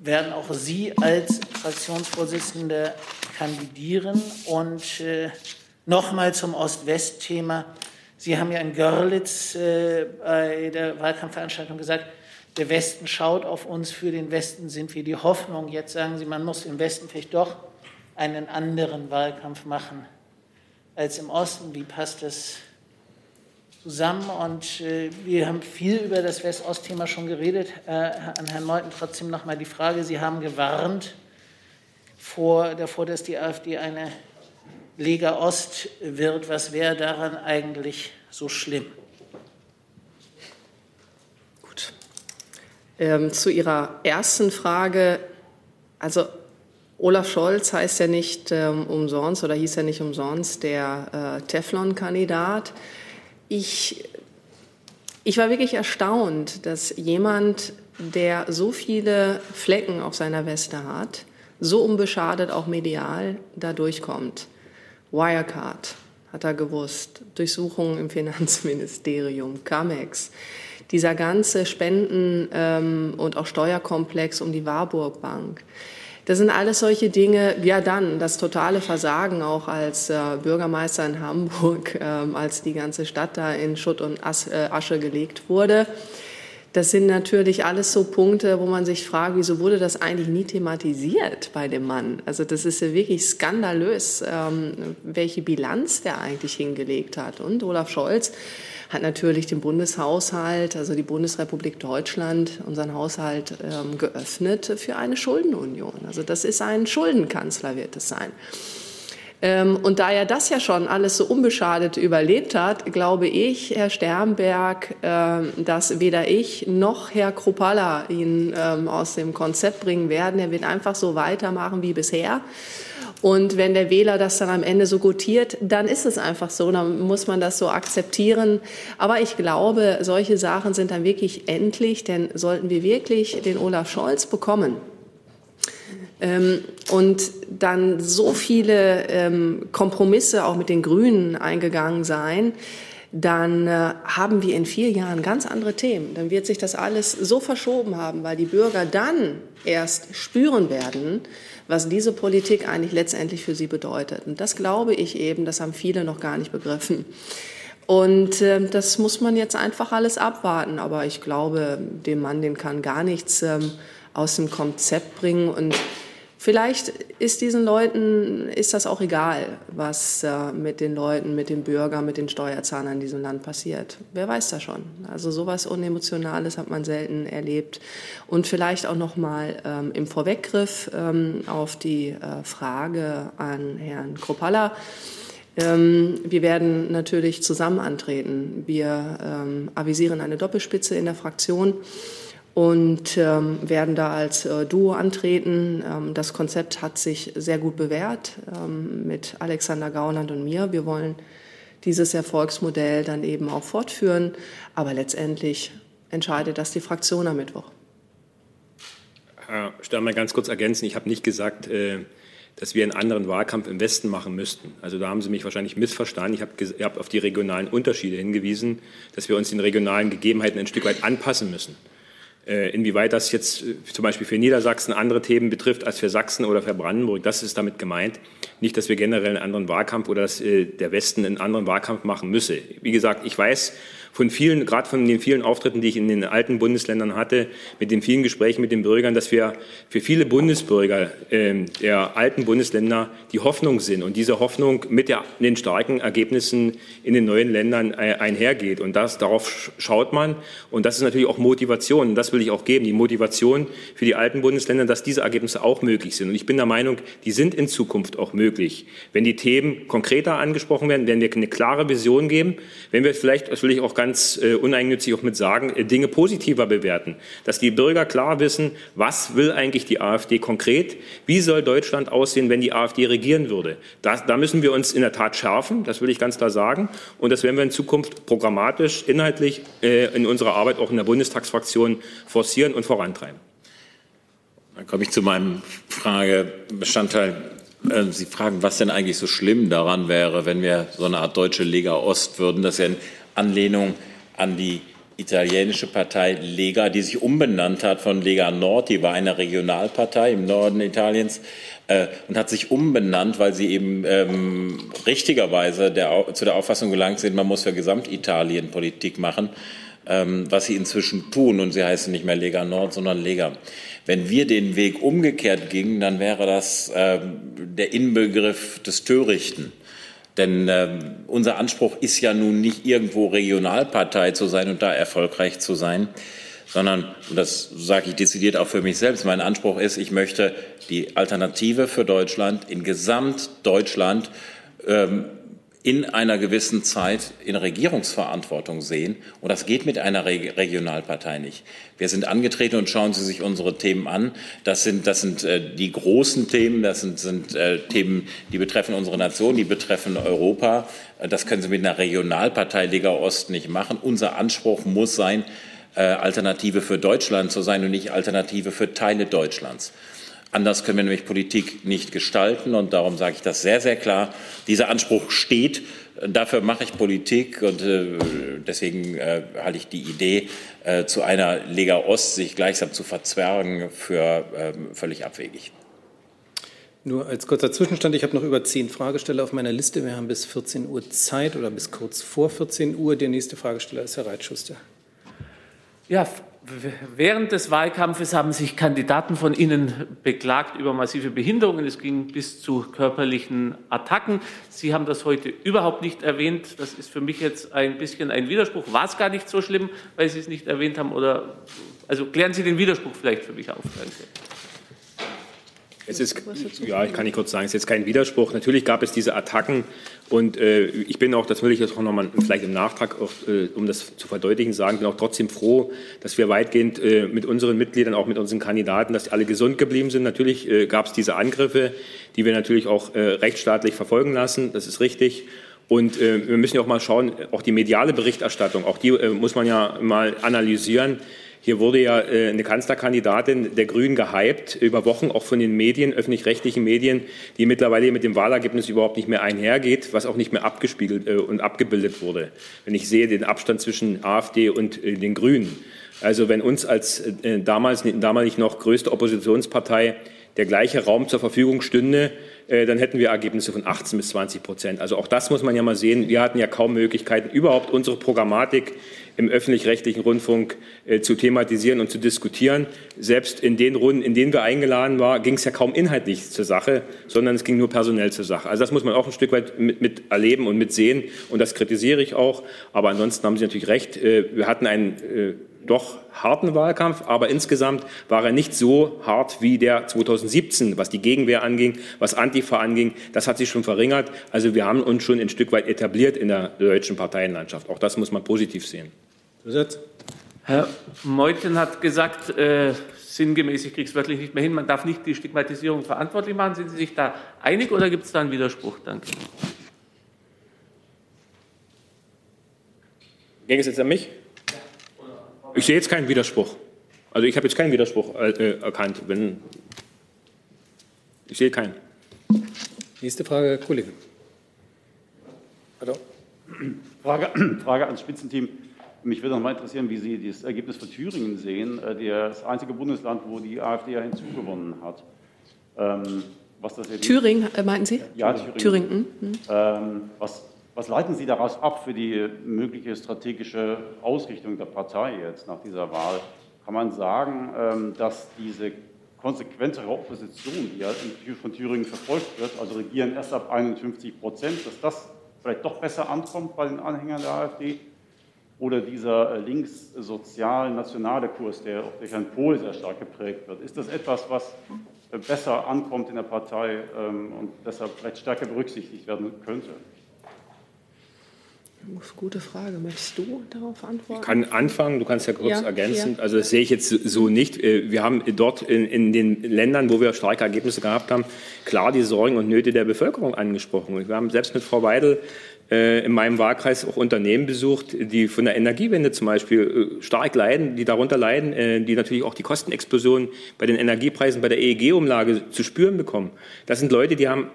werden auch Sie als Fraktionsvorsitzende kandidieren? Und äh, nochmal zum Ost-West-Thema. Sie haben ja in Görlitz äh, bei der Wahlkampfveranstaltung gesagt, der Westen schaut auf uns, für den Westen sind wir die Hoffnung. Jetzt sagen Sie, man muss im Westen vielleicht doch einen anderen Wahlkampf machen als im Osten. Wie passt das zusammen? Und äh, wir haben viel über das West-Ost-Thema schon geredet. Äh, an Herrn Meuthen trotzdem noch mal die Frage, Sie haben gewarnt vor, davor, dass die AfD eine Lega Ost wird. Was wäre daran eigentlich so schlimm? Ähm, zu Ihrer ersten Frage, also Olaf Scholz heißt ja nicht ähm, umsonst oder hieß ja nicht umsonst der äh, Teflon-Kandidat. Ich, ich war wirklich erstaunt, dass jemand, der so viele Flecken auf seiner Weste hat, so unbeschadet auch medial da durchkommt. Wirecard hat er gewusst, Durchsuchungen im Finanzministerium, Camex dieser ganze Spenden- ähm, und auch Steuerkomplex um die Warburg Bank. Das sind alles solche Dinge. Ja, dann das totale Versagen auch als äh, Bürgermeister in Hamburg, äh, als die ganze Stadt da in Schutt und äh, Asche gelegt wurde. Das sind natürlich alles so Punkte, wo man sich fragt, wieso wurde das eigentlich nie thematisiert bei dem Mann? Also das ist ja wirklich skandalös, ähm, welche Bilanz der eigentlich hingelegt hat. Und Olaf Scholz hat natürlich den Bundeshaushalt, also die Bundesrepublik Deutschland, unseren Haushalt ähm, geöffnet für eine Schuldenunion. Also das ist ein Schuldenkanzler, wird es sein. Ähm, und da er das ja schon alles so unbeschadet überlebt hat, glaube ich, Herr Sternberg, ähm, dass weder ich noch Herr Kruppalla ihn ähm, aus dem Konzept bringen werden. Er wird einfach so weitermachen wie bisher. Und wenn der Wähler das dann am Ende so gutiert, dann ist es einfach so, dann muss man das so akzeptieren. Aber ich glaube, solche Sachen sind dann wirklich endlich, denn sollten wir wirklich den Olaf Scholz bekommen, ähm, und dann so viele ähm, Kompromisse auch mit den Grünen eingegangen sein, dann äh, haben wir in vier Jahren ganz andere Themen. Dann wird sich das alles so verschoben haben, weil die Bürger dann erst spüren werden, was diese Politik eigentlich letztendlich für sie bedeutet. Und das glaube ich eben, das haben viele noch gar nicht begriffen. Und äh, das muss man jetzt einfach alles abwarten. Aber ich glaube, dem Mann, den kann gar nichts ähm, aus dem Konzept bringen. Und Vielleicht ist diesen Leuten, ist das auch egal, was äh, mit den Leuten, mit den Bürgern, mit den Steuerzahlern in diesem Land passiert. Wer weiß das schon. Also sowas Unemotionales hat man selten erlebt. Und vielleicht auch noch mal ähm, im Vorweggriff ähm, auf die äh, Frage an Herrn Kropalla. Ähm, wir werden natürlich zusammen antreten. Wir ähm, avisieren eine Doppelspitze in der Fraktion und ähm, werden da als äh, Duo antreten. Ähm, das Konzept hat sich sehr gut bewährt ähm, mit Alexander Gauland und mir. Wir wollen dieses Erfolgsmodell dann eben auch fortführen, aber letztendlich entscheidet das die Fraktion am Mittwoch. Herr Sternmann, ganz kurz ergänzen. Ich habe nicht gesagt, äh, dass wir einen anderen Wahlkampf im Westen machen müssten. Also da haben Sie mich wahrscheinlich missverstanden. Ich habe hab auf die regionalen Unterschiede hingewiesen, dass wir uns den regionalen Gegebenheiten ein Stück weit anpassen müssen. Äh, inwieweit das jetzt äh, zum Beispiel für Niedersachsen andere Themen betrifft als für Sachsen oder für Brandenburg, das ist damit gemeint. Nicht, dass wir generell einen anderen Wahlkampf oder dass äh, der Westen einen anderen Wahlkampf machen müsse. Wie gesagt, ich weiß, von vielen, gerade von den vielen Auftritten, die ich in den alten Bundesländern hatte, mit den vielen Gesprächen mit den Bürgern, dass wir für viele Bundesbürger äh, der alten Bundesländer die Hoffnung sind und diese Hoffnung mit der, den starken Ergebnissen in den neuen Ländern äh, einhergeht. Und das, darauf schaut man. Und das ist natürlich auch Motivation. Und das will ich auch geben. Die Motivation für die alten Bundesländer, dass diese Ergebnisse auch möglich sind. Und ich bin der Meinung, die sind in Zukunft auch möglich. Wenn die Themen konkreter angesprochen werden, wenn wir eine klare Vision geben, wenn wir vielleicht, das will ich auch ganz äh, uneigennützig auch mit sagen, äh, Dinge positiver bewerten. Dass die Bürger klar wissen, was will eigentlich die AfD konkret? Wie soll Deutschland aussehen, wenn die AfD regieren würde? Das, da müssen wir uns in der Tat schärfen, das will ich ganz klar sagen. Und das werden wir in Zukunft programmatisch, inhaltlich äh, in unserer Arbeit auch in der Bundestagsfraktion forcieren und vorantreiben. Dann komme ich zu meinem Fragebestandteil. Äh, Sie fragen, was denn eigentlich so schlimm daran wäre, wenn wir so eine Art deutsche Lega Ost würden. Das ist ja Anlehnung an die italienische Partei Lega, die sich umbenannt hat von Lega Nord, die war eine Regionalpartei im Norden Italiens äh, und hat sich umbenannt, weil sie eben ähm, richtigerweise der, zu der Auffassung gelangt sind, man muss für Gesamtitalien Politik machen, ähm, was sie inzwischen tun und sie heißen nicht mehr Lega Nord, sondern Lega. Wenn wir den Weg umgekehrt gingen, dann wäre das äh, der Inbegriff des Törichten. Denn äh, unser Anspruch ist ja nun nicht irgendwo Regionalpartei zu sein und da erfolgreich zu sein, sondern, und das sage ich dezidiert auch für mich selbst, mein Anspruch ist, ich möchte die Alternative für Deutschland in Gesamtdeutschland ähm, in einer gewissen Zeit in Regierungsverantwortung sehen. Und das geht mit einer Regionalpartei nicht. Wir sind angetreten und schauen Sie sich unsere Themen an. Das sind, das sind äh, die großen Themen, das sind, sind äh, Themen, die betreffen unsere Nation, die betreffen Europa. Äh, das können Sie mit einer Regionalpartei Liga Ost nicht machen. Unser Anspruch muss sein, äh, Alternative für Deutschland zu sein und nicht Alternative für Teile Deutschlands. Anders können wir nämlich Politik nicht gestalten. Und darum sage ich das sehr, sehr klar. Dieser Anspruch steht. Dafür mache ich Politik und äh, deswegen äh, halte ich die Idee, äh, zu einer Lega Ost sich gleichsam zu verzwergen, für ähm, völlig abwegig. Nur als kurzer Zwischenstand, ich habe noch über zehn Fragesteller auf meiner Liste. Wir haben bis 14 Uhr Zeit oder bis kurz vor 14 Uhr. Der nächste Fragesteller ist Herr Reitschuster. Ja, Während des Wahlkampfes haben sich Kandidaten von Ihnen beklagt über massive Behinderungen. Es ging bis zu körperlichen Attacken. Sie haben das heute überhaupt nicht erwähnt. Das ist für mich jetzt ein bisschen ein Widerspruch. War es gar nicht so schlimm, weil Sie es nicht erwähnt haben? Oder, also klären Sie den Widerspruch vielleicht für mich auf. Danke. Es ist, ja, ich kann nicht kurz sagen, es ist jetzt kein Widerspruch. Natürlich gab es diese Attacken und äh, ich bin auch, das will ich jetzt auch nochmal vielleicht im Nachtrag, auch, äh, um das zu verdeutlichen, sagen, bin auch trotzdem froh, dass wir weitgehend äh, mit unseren Mitgliedern, auch mit unseren Kandidaten, dass die alle gesund geblieben sind. Natürlich äh, gab es diese Angriffe, die wir natürlich auch äh, rechtsstaatlich verfolgen lassen. Das ist richtig. Und äh, wir müssen ja auch mal schauen, auch die mediale Berichterstattung, auch die muss man ja mal analysieren. Hier wurde ja äh, eine Kanzlerkandidatin der Grünen gehypt, über Wochen auch von den Medien, öffentlich-rechtlichen Medien, die mittlerweile mit dem Wahlergebnis überhaupt nicht mehr einhergeht, was auch nicht mehr abgespiegelt äh, und abgebildet wurde. Wenn ich sehe den Abstand zwischen AfD und äh, den Grünen. Also wenn uns als damals, damalig noch größte Oppositionspartei der gleiche Raum zur Verfügung stünde, dann hätten wir Ergebnisse von 18 bis 20 Prozent. Also auch das muss man ja mal sehen. Wir hatten ja kaum Möglichkeiten, überhaupt unsere Programmatik im öffentlich-rechtlichen Rundfunk äh, zu thematisieren und zu diskutieren. Selbst in den Runden, in denen wir eingeladen waren, ging es ja kaum inhaltlich zur Sache, sondern es ging nur personell zur Sache. Also das muss man auch ein Stück weit mit, mit erleben und mit sehen und das kritisiere ich auch. Aber ansonsten haben Sie natürlich recht. Äh, wir hatten einen äh, doch harten Wahlkampf, aber insgesamt war er nicht so hart wie der 2017, was die Gegenwehr anging, was Antifa anging. Das hat sich schon verringert. Also wir haben uns schon ein Stück weit etabliert in der deutschen Parteienlandschaft. Auch das muss man positiv sehen. Zusatz? Herr Meuthen hat gesagt, äh, sinngemäß, ich kriege es wirklich nicht mehr hin, man darf nicht die Stigmatisierung verantwortlich machen. Sind Sie sich da einig oder gibt es da einen Widerspruch? Danke. Ging es jetzt an mich? Ich sehe jetzt keinen Widerspruch. Also ich habe jetzt keinen Widerspruch äh, erkannt. Wenn ich sehe keinen. Nächste Frage, Herr Kollege. Hallo. Frage, Frage ans Spitzenteam. Mich würde noch mal interessieren, wie Sie das Ergebnis für Thüringen sehen, äh, das einzige Bundesland, wo die AfD ja hinzugewonnen hat. Ähm, was das Thüringen, äh, meinten Sie? Ja, Thüringen. Thüringen. Mhm. Ähm, was was leiten Sie daraus ab für die mögliche strategische Ausrichtung der Partei jetzt nach dieser Wahl? Kann man sagen, ähm, dass diese konsequentere Opposition, die ja von Thüringen verfolgt wird, also regieren erst ab 51 Prozent, dass das vielleicht doch besser ankommt bei den Anhängern der AfD? Oder dieser äh, linkssozial-nationale Kurs, der auch durch Herrn Pohl sehr stark geprägt wird, ist das etwas, was äh, besser ankommt in der Partei ähm, und deshalb vielleicht stärker berücksichtigt werden könnte? Gute Frage. Möchtest du darauf antworten? Ich kann anfangen, du kannst ja kurz Ja, ergänzen. ja. Also das sehe ich jetzt so nicht. Äh, Wir haben dort in, in den Ländern, wo wir starke Ergebnisse gehabt haben, klar die Sorgen und Nöte der Bevölkerung angesprochen. Und Wir haben selbst mit Frau Weidel in meinem Wahlkreis auch Unternehmen besucht, die von der Energiewende zum Beispiel äh, stark leiden, die darunter leiden, äh, die natürlich auch die Kostenexplosion bei den Energiepreisen, bei der EEG-Umlage zu spüren bekommen. Das sind Leute, die haben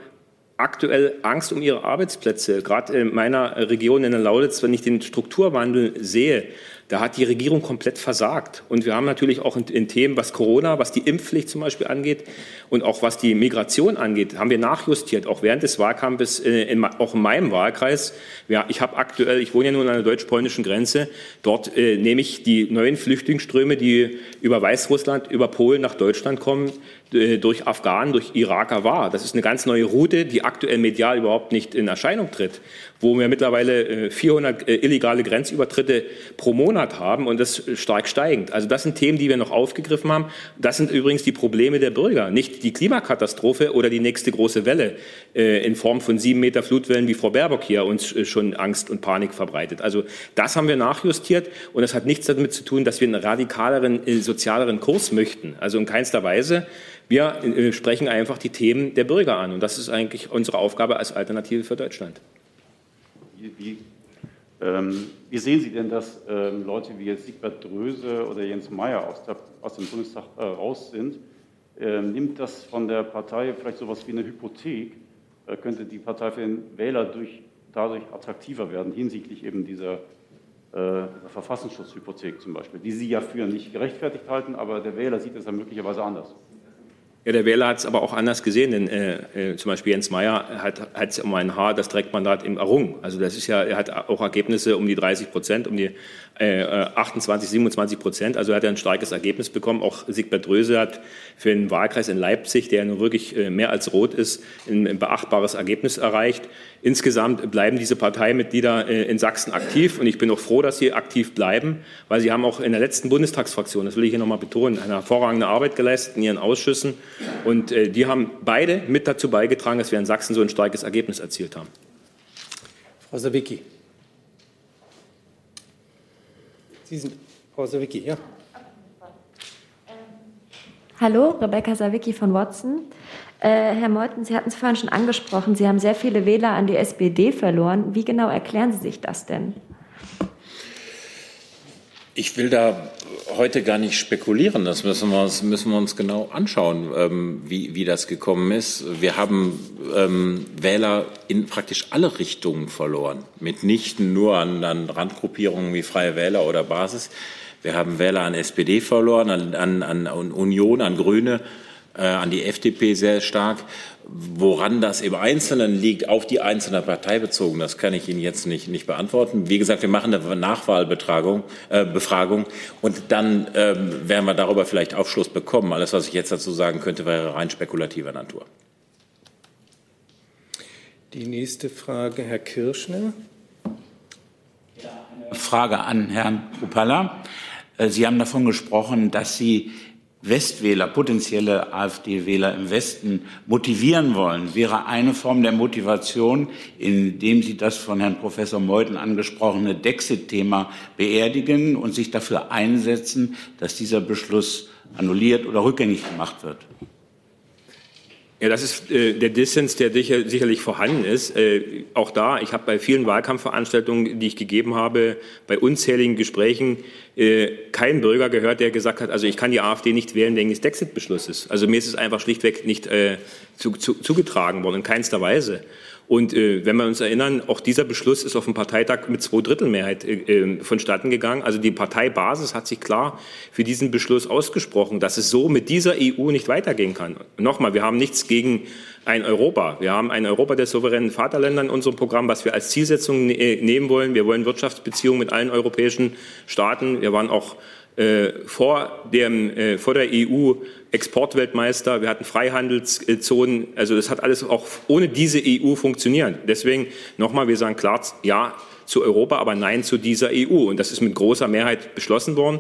aktuell Angst um ihre Arbeitsplätze. Gerade in meiner Region in der Lauditz, wenn ich den Strukturwandel sehe, da hat die Regierung komplett versagt. Und wir haben natürlich auch in, in, Themen, was Corona, was die Impfpflicht zum Beispiel angeht und auch was die Migration angeht, haben wir nachjustiert, auch während des Wahlkampfes, äh, in, auch in meinem Wahlkreis. Ja, ich habe aktuell, ich wohne ja nun an der deutsch-polnischen Grenze, dort äh, nehme ich die neuen Flüchtlingsströme, die über Weißrussland, über Polen nach Deutschland kommen, äh, durch Afghanen, durch Iraker wahr. Das ist eine ganz neue Route, die aktuell medial überhaupt nicht in Erscheinung tritt, wo wir mittlerweile 400 illegale Grenzübertritte pro Monat haben und das stark steigend. Also das sind Themen, die wir noch aufgegriffen haben. Das sind übrigens die Probleme der Bürger, nicht die Klimakatastrophe oder die nächste große Welle äh, in Form von sieben Meter Flutwellen, wie Frau Baerbock hier uns äh, schon Angst und Panik verbreitet. Also das haben wir nachjustiert und das hat nichts damit zu tun, dass wir einen radikaleren, äh, sozialeren Kurs möchten. Also in keinster Weise. Wir äh, sprechen einfach die Themen der Bürger an und das ist eigentlich unsere Aufgabe als Alternative für Deutschland. Wie, wie, ähm, wie sehen Sie denn, dass ähm, Leute wie jetzt Siegbert Dröse oder Jens Meyer aus, der, aus dem Bundestag äh, raus sind? Ähm, nimmt das von der Partei vielleicht so etwas wie eine Hypothek? Äh, könnte die Partei für den Wähler durch, dadurch attraktiver werden, hinsichtlich eben dieser äh, Verfassungsschutzhypothek zum Beispiel, die Sie ja für nicht gerechtfertigt halten, aber der Wähler sieht es ja möglicherweise anders. Ja, der Wähler hat es aber auch anders gesehen, denn äh, äh, zum Beispiel Jens Meyer hat, hat um ein Haar das Direktmandat im errungen. Also das ist ja, er hat auch Ergebnisse um die 30 Prozent, um die 28, 27 Prozent. Also hat er ein starkes Ergebnis bekommen. Auch Siegbert Dröse hat für den Wahlkreis in Leipzig, der nun wirklich äh, mehr als rot ist, ein, beachtbares Ergebnis erreicht. Insgesamt bleiben diese Parteimitglieder äh, in Sachsen aktiv und ich bin auch froh, dass sie aktiv bleiben, weil sie haben auch in der letzten Bundestagsfraktion, das will ich hier nochmal betonen, eine hervorragende Arbeit geleistet in ihren Ausschüssen und äh, die haben beide mit dazu beigetragen, dass wir in Sachsen so ein starkes Ergebnis erzielt haben. Frau Sawicki. Sie sind Frau Sawicki, ja. Hallo, Rebecca Sawicki von Watson. Äh, Herr Meuthen, Sie hatten es vorhin schon angesprochen, Sie haben sehr viele Wähler an die SPD verloren. Wie genau erklären Sie sich das denn? Ich will da heute gar nicht spekulieren. Das müssen wir uns, müssen wir uns genau anschauen, ähm, wie, wie das gekommen ist. Wir haben ähm, Wähler in praktisch alle Richtungen verloren. Mitnichten nur an, an Randgruppierungen wie Freie Wähler oder Basis. Wir haben Wähler an SPD verloren, an, an, an Union, an Grüne. Äh, an die FDP sehr stark. Woran das im Einzelnen liegt, auf die einzelne Partei bezogen, das kann ich Ihnen jetzt nicht, nicht beantworten. Wie gesagt, wir machen eine Nachwahlbefragung äh, Befragung, und dann ähm, werden wir darüber vielleicht Aufschluss bekommen. Alles, was ich jetzt dazu sagen könnte, wäre rein spekulativer Natur. Die nächste Frage, Herr Kirschner. Frage an Herrn Kupala. Äh, Sie haben davon gesprochen, dass Sie Westwähler, potenzielle AfD-Wähler im Westen motivieren wollen, wäre eine Form der Motivation, indem Sie das von Herrn Professor Meuthen angesprochene Dexit-Thema beerdigen und sich dafür einsetzen, dass dieser Beschluss annulliert oder rückgängig gemacht wird. Ja, das ist äh, der Dissens, der sicher, sicherlich vorhanden ist. Äh, auch da, ich habe bei vielen Wahlkampfveranstaltungen, die ich gegeben habe, bei unzähligen Gesprächen äh, keinen Bürger gehört, der gesagt hat, also ich kann die AfD nicht wählen wegen des Dexit-Beschlusses. Also mir ist es einfach schlichtweg nicht äh, zu, zu, zugetragen worden, in keinster Weise. Und äh, wenn wir uns erinnern, auch dieser Beschluss ist auf dem Parteitag mit zwei Drittel Mehrheit äh, äh, vonstatten gegangen. Also die Parteibasis hat sich klar für diesen Beschluss ausgesprochen, dass es so mit dieser EU nicht weitergehen kann. Nochmal, wir haben nichts gegen ein Europa. Wir haben ein Europa der souveränen Vaterländer in unserem Programm, was wir als Zielsetzung ne nehmen wollen. Wir wollen Wirtschaftsbeziehungen mit allen europäischen Staaten. Wir waren auch äh, vor, dem, äh, vor der EU Exportweltmeister, wir hatten Freihandelszonen. Also das hat alles auch ohne diese EU funktionieren. Deswegen nochmal, wir sagen klar Ja zu Europa, aber Nein zu dieser EU. Und das ist mit großer Mehrheit beschlossen worden.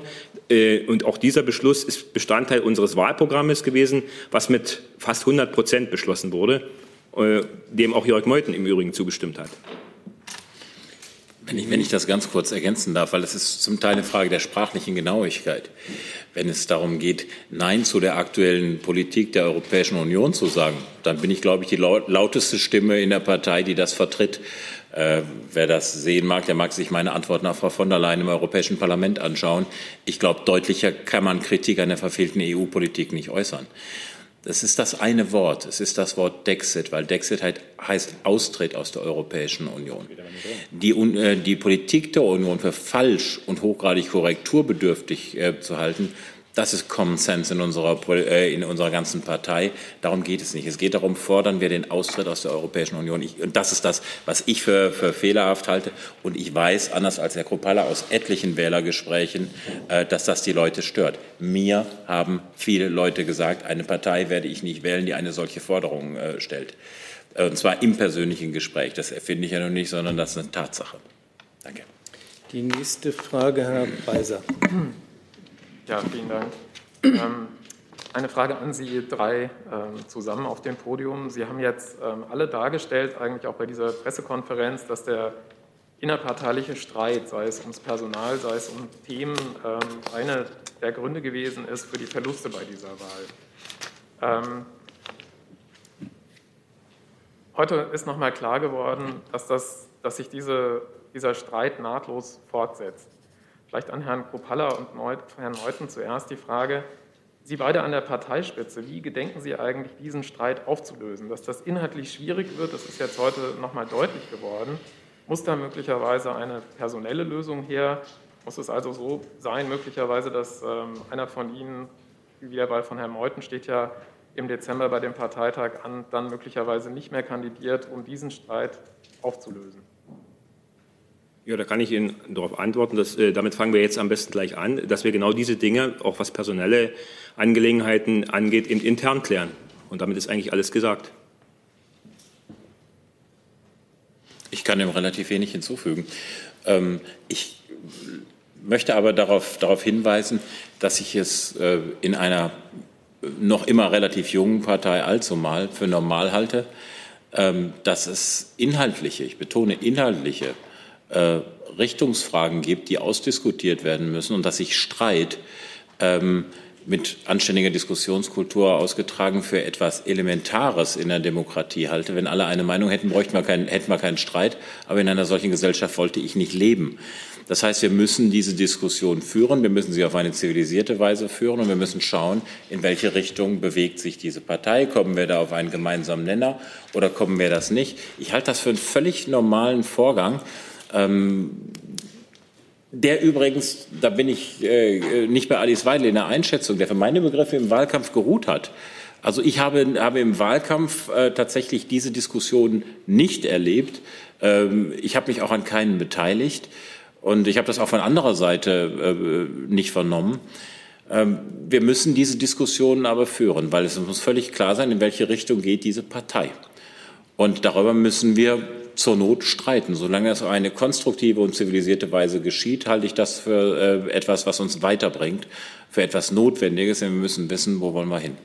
Äh, und auch dieser Beschluss ist Bestandteil unseres Wahlprogrammes gewesen, was mit fast 100 Prozent beschlossen wurde, äh, dem auch Jörg Meuthen im Übrigen zugestimmt hat. Wenn ich, wenn ich das ganz kurz ergänzen darf, weil es ist zum Teil eine Frage der sprachlichen Genauigkeit. Wenn es darum geht, Nein zu der aktuellen Politik der Europäischen Union zu sagen, dann bin ich, glaube ich, die lauteste Stimme in der Partei, die das vertritt. Äh, wer das sehen mag, der mag sich meine Antworten auf Frau von der Leyen im Europäischen Parlament anschauen. Ich glaube, deutlicher kann man Kritik an der verfehlten EU-Politik nicht äußern. Das ist das eine Wort. Es ist das Wort Dexit, weil Dexit halt heißt Austritt aus der Europäischen Union. Die, äh, die Politik der Union für falsch und hochgradig korrekturbedürftig äh, zu halten, das ist Common Sense in unserer, äh, in unserer ganzen Partei. Darum geht es nicht. Es geht darum, fordern wir den Austritt aus der Europäischen Union. Ich, und das ist das, was ich für, für fehlerhaft halte. Und ich weiß, anders als Herr Kropalla aus etlichen Wählergesprächen, äh, dass das die Leute stört. Mir haben viele Leute gesagt, eine Partei werde ich nicht wählen, die eine solche Forderung äh, stellt. Äh, und zwar im persönlichen Gespräch. Das erfinde ich ja nun nicht, sondern das ist eine Tatsache. Danke. Die nächste Frage, Herr Beiser. Ja, vielen Dank. Ähm, eine Frage an Sie drei ähm, zusammen auf dem Podium. Sie haben jetzt ähm, alle dargestellt, eigentlich auch bei dieser Pressekonferenz, dass der innerparteiliche Streit, sei es ums Personal, sei es um Themen, ähm, eine der Gründe gewesen ist für die Verluste bei dieser Wahl. Ähm, heute ist nochmal klar geworden, dass, das, dass sich diese, dieser Streit nahtlos fortsetzt. Vielleicht an Herrn Kropalla und Herrn Meuthen zuerst die Frage, Sie beide an der Parteispitze, wie gedenken Sie eigentlich, diesen Streit aufzulösen? Dass das inhaltlich schwierig wird, das ist jetzt heute nochmal deutlich geworden. Muss da möglicherweise eine personelle Lösung her? Muss es also so sein, möglicherweise, dass ähm, einer von Ihnen, wie der Wahl von Herrn Meuthen steht ja im Dezember bei dem Parteitag an, dann möglicherweise nicht mehr kandidiert, um diesen Streit aufzulösen? Ja, da kann ich Ihnen darauf antworten. Dass, äh, damit fangen wir jetzt am besten gleich an, dass wir genau diese Dinge, auch was personelle Angelegenheiten angeht, eben intern klären. Und damit ist eigentlich alles gesagt. Ich kann dem relativ wenig hinzufügen. Ähm, ich möchte aber darauf, darauf hinweisen, dass ich es äh, in einer noch immer relativ jungen Partei allzumal für normal halte, ähm, dass es inhaltliche, ich betone inhaltliche, äh, Richtungsfragen gibt, die ausdiskutiert werden müssen und dass sich Streit ähm, mit anständiger Diskussionskultur ausgetragen für etwas Elementares in der Demokratie halte. Wenn alle eine Meinung hätten, bräuchten wir keinen, hätten wir keinen Streit. Aber in einer solchen Gesellschaft wollte ich nicht leben. Das heißt, wir müssen diese Diskussion führen. Wir müssen sie auf eine zivilisierte Weise führen und wir müssen schauen, in welche Richtung bewegt sich diese Partei. Kommen wir da auf einen gemeinsamen Nenner oder kommen wir das nicht? Ich halte das für einen völlig normalen Vorgang. Ähm, der übrigens, da bin ich äh, nicht bei Alice Weidel in der Einschätzung, der für meine Begriffe im Wahlkampf geruht hat. Also ich habe, habe im Wahlkampf äh, tatsächlich diese Diskussion nicht erlebt. Ähm, ich habe mich auch an keinen beteiligt und ich habe das auch von anderer Seite äh, nicht vernommen. Ähm, wir müssen diese Diskussionen aber führen, weil es muss völlig klar sein, in welche Richtung geht diese Partei. Und darüber müssen wir zur Not streiten. Solange es auf eine konstruktive und zivilisierte Weise geschieht, halte ich das für äh, etwas, was uns weiterbringt, für etwas Notwendiges, denn wir müssen wissen, wo wollen wir hin.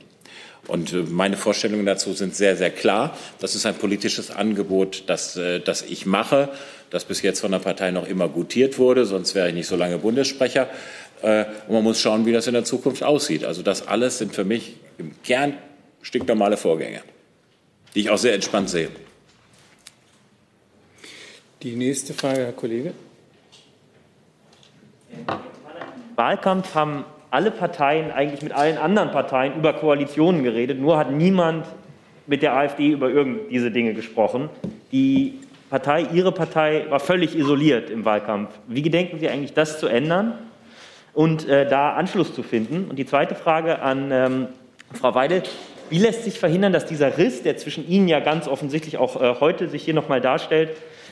Und äh, meine Vorstellungen dazu sind sehr, sehr klar. Das ist ein politisches Angebot, das, äh, das ich mache, das bis jetzt von der Partei noch immer gutiert wurde, sonst wäre ich nicht so lange Bundessprecher. Äh, und man muss schauen, wie das in der Zukunft aussieht. Also das alles sind für mich im Kern stinknormale Vorgänge, die ich auch sehr entspannt sehe. Die nächste Frage, Herr Kollege. Wahlkampf haben alle Parteien eigentlich mit allen anderen Parteien über Koalitionen geredet, nur hat niemand mit der AfD über irgend diese Dinge gesprochen. Die Partei, Ihre Partei, war völlig isoliert im Wahlkampf. Wie gedenken Sie eigentlich, das zu ändern und äh, da Anschluss zu finden? Und die zweite Frage an ähm, Frau Weidel. Wie lässt sich verhindern, dass dieser Riss, der zwischen Ihnen ja ganz offensichtlich auch äh, heute sich hier nochmal darstellt,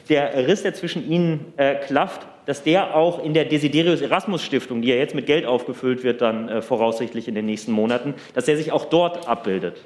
der Riss, der zwischen ihnen äh, klafft, dass der auch in der Desiderius Erasmus Stiftung, die ja jetzt mit Geld aufgefüllt wird, dann äh, voraussichtlich in den nächsten Monaten, dass der sich auch dort abbildet.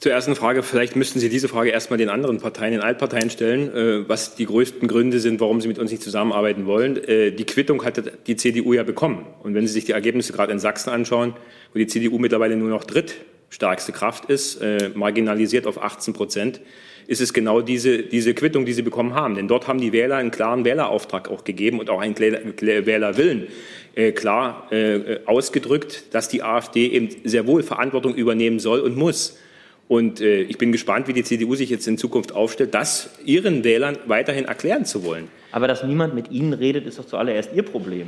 Zur ersten Frage, vielleicht müssten Sie diese Frage erstmal den anderen Parteien, den Altparteien stellen, äh, was die größten Gründe sind, warum sie mit uns nicht zusammenarbeiten wollen. Äh, die Quittung hatte die CDU ja bekommen. Und wenn Sie sich die Ergebnisse gerade in Sachsen anschauen, wo die CDU mittlerweile nur noch drittstärkste Kraft ist, äh, marginalisiert auf 18 Prozent, ist es genau diese, diese Quittung, die sie bekommen haben. Denn dort haben die Wähler einen klaren Wählerauftrag auch gegeben und auch einen Wählerwillen äh, klar äh, ausgedrückt, dass die AfD eben sehr wohl Verantwortung übernehmen soll und muss. Und äh, ich bin gespannt, wie die CDU sich jetzt in Zukunft aufstellt, das ihren Wählern weiterhin erklären zu wollen. Aber dass niemand mit Ihnen redet, ist doch zuallererst Ihr Problem.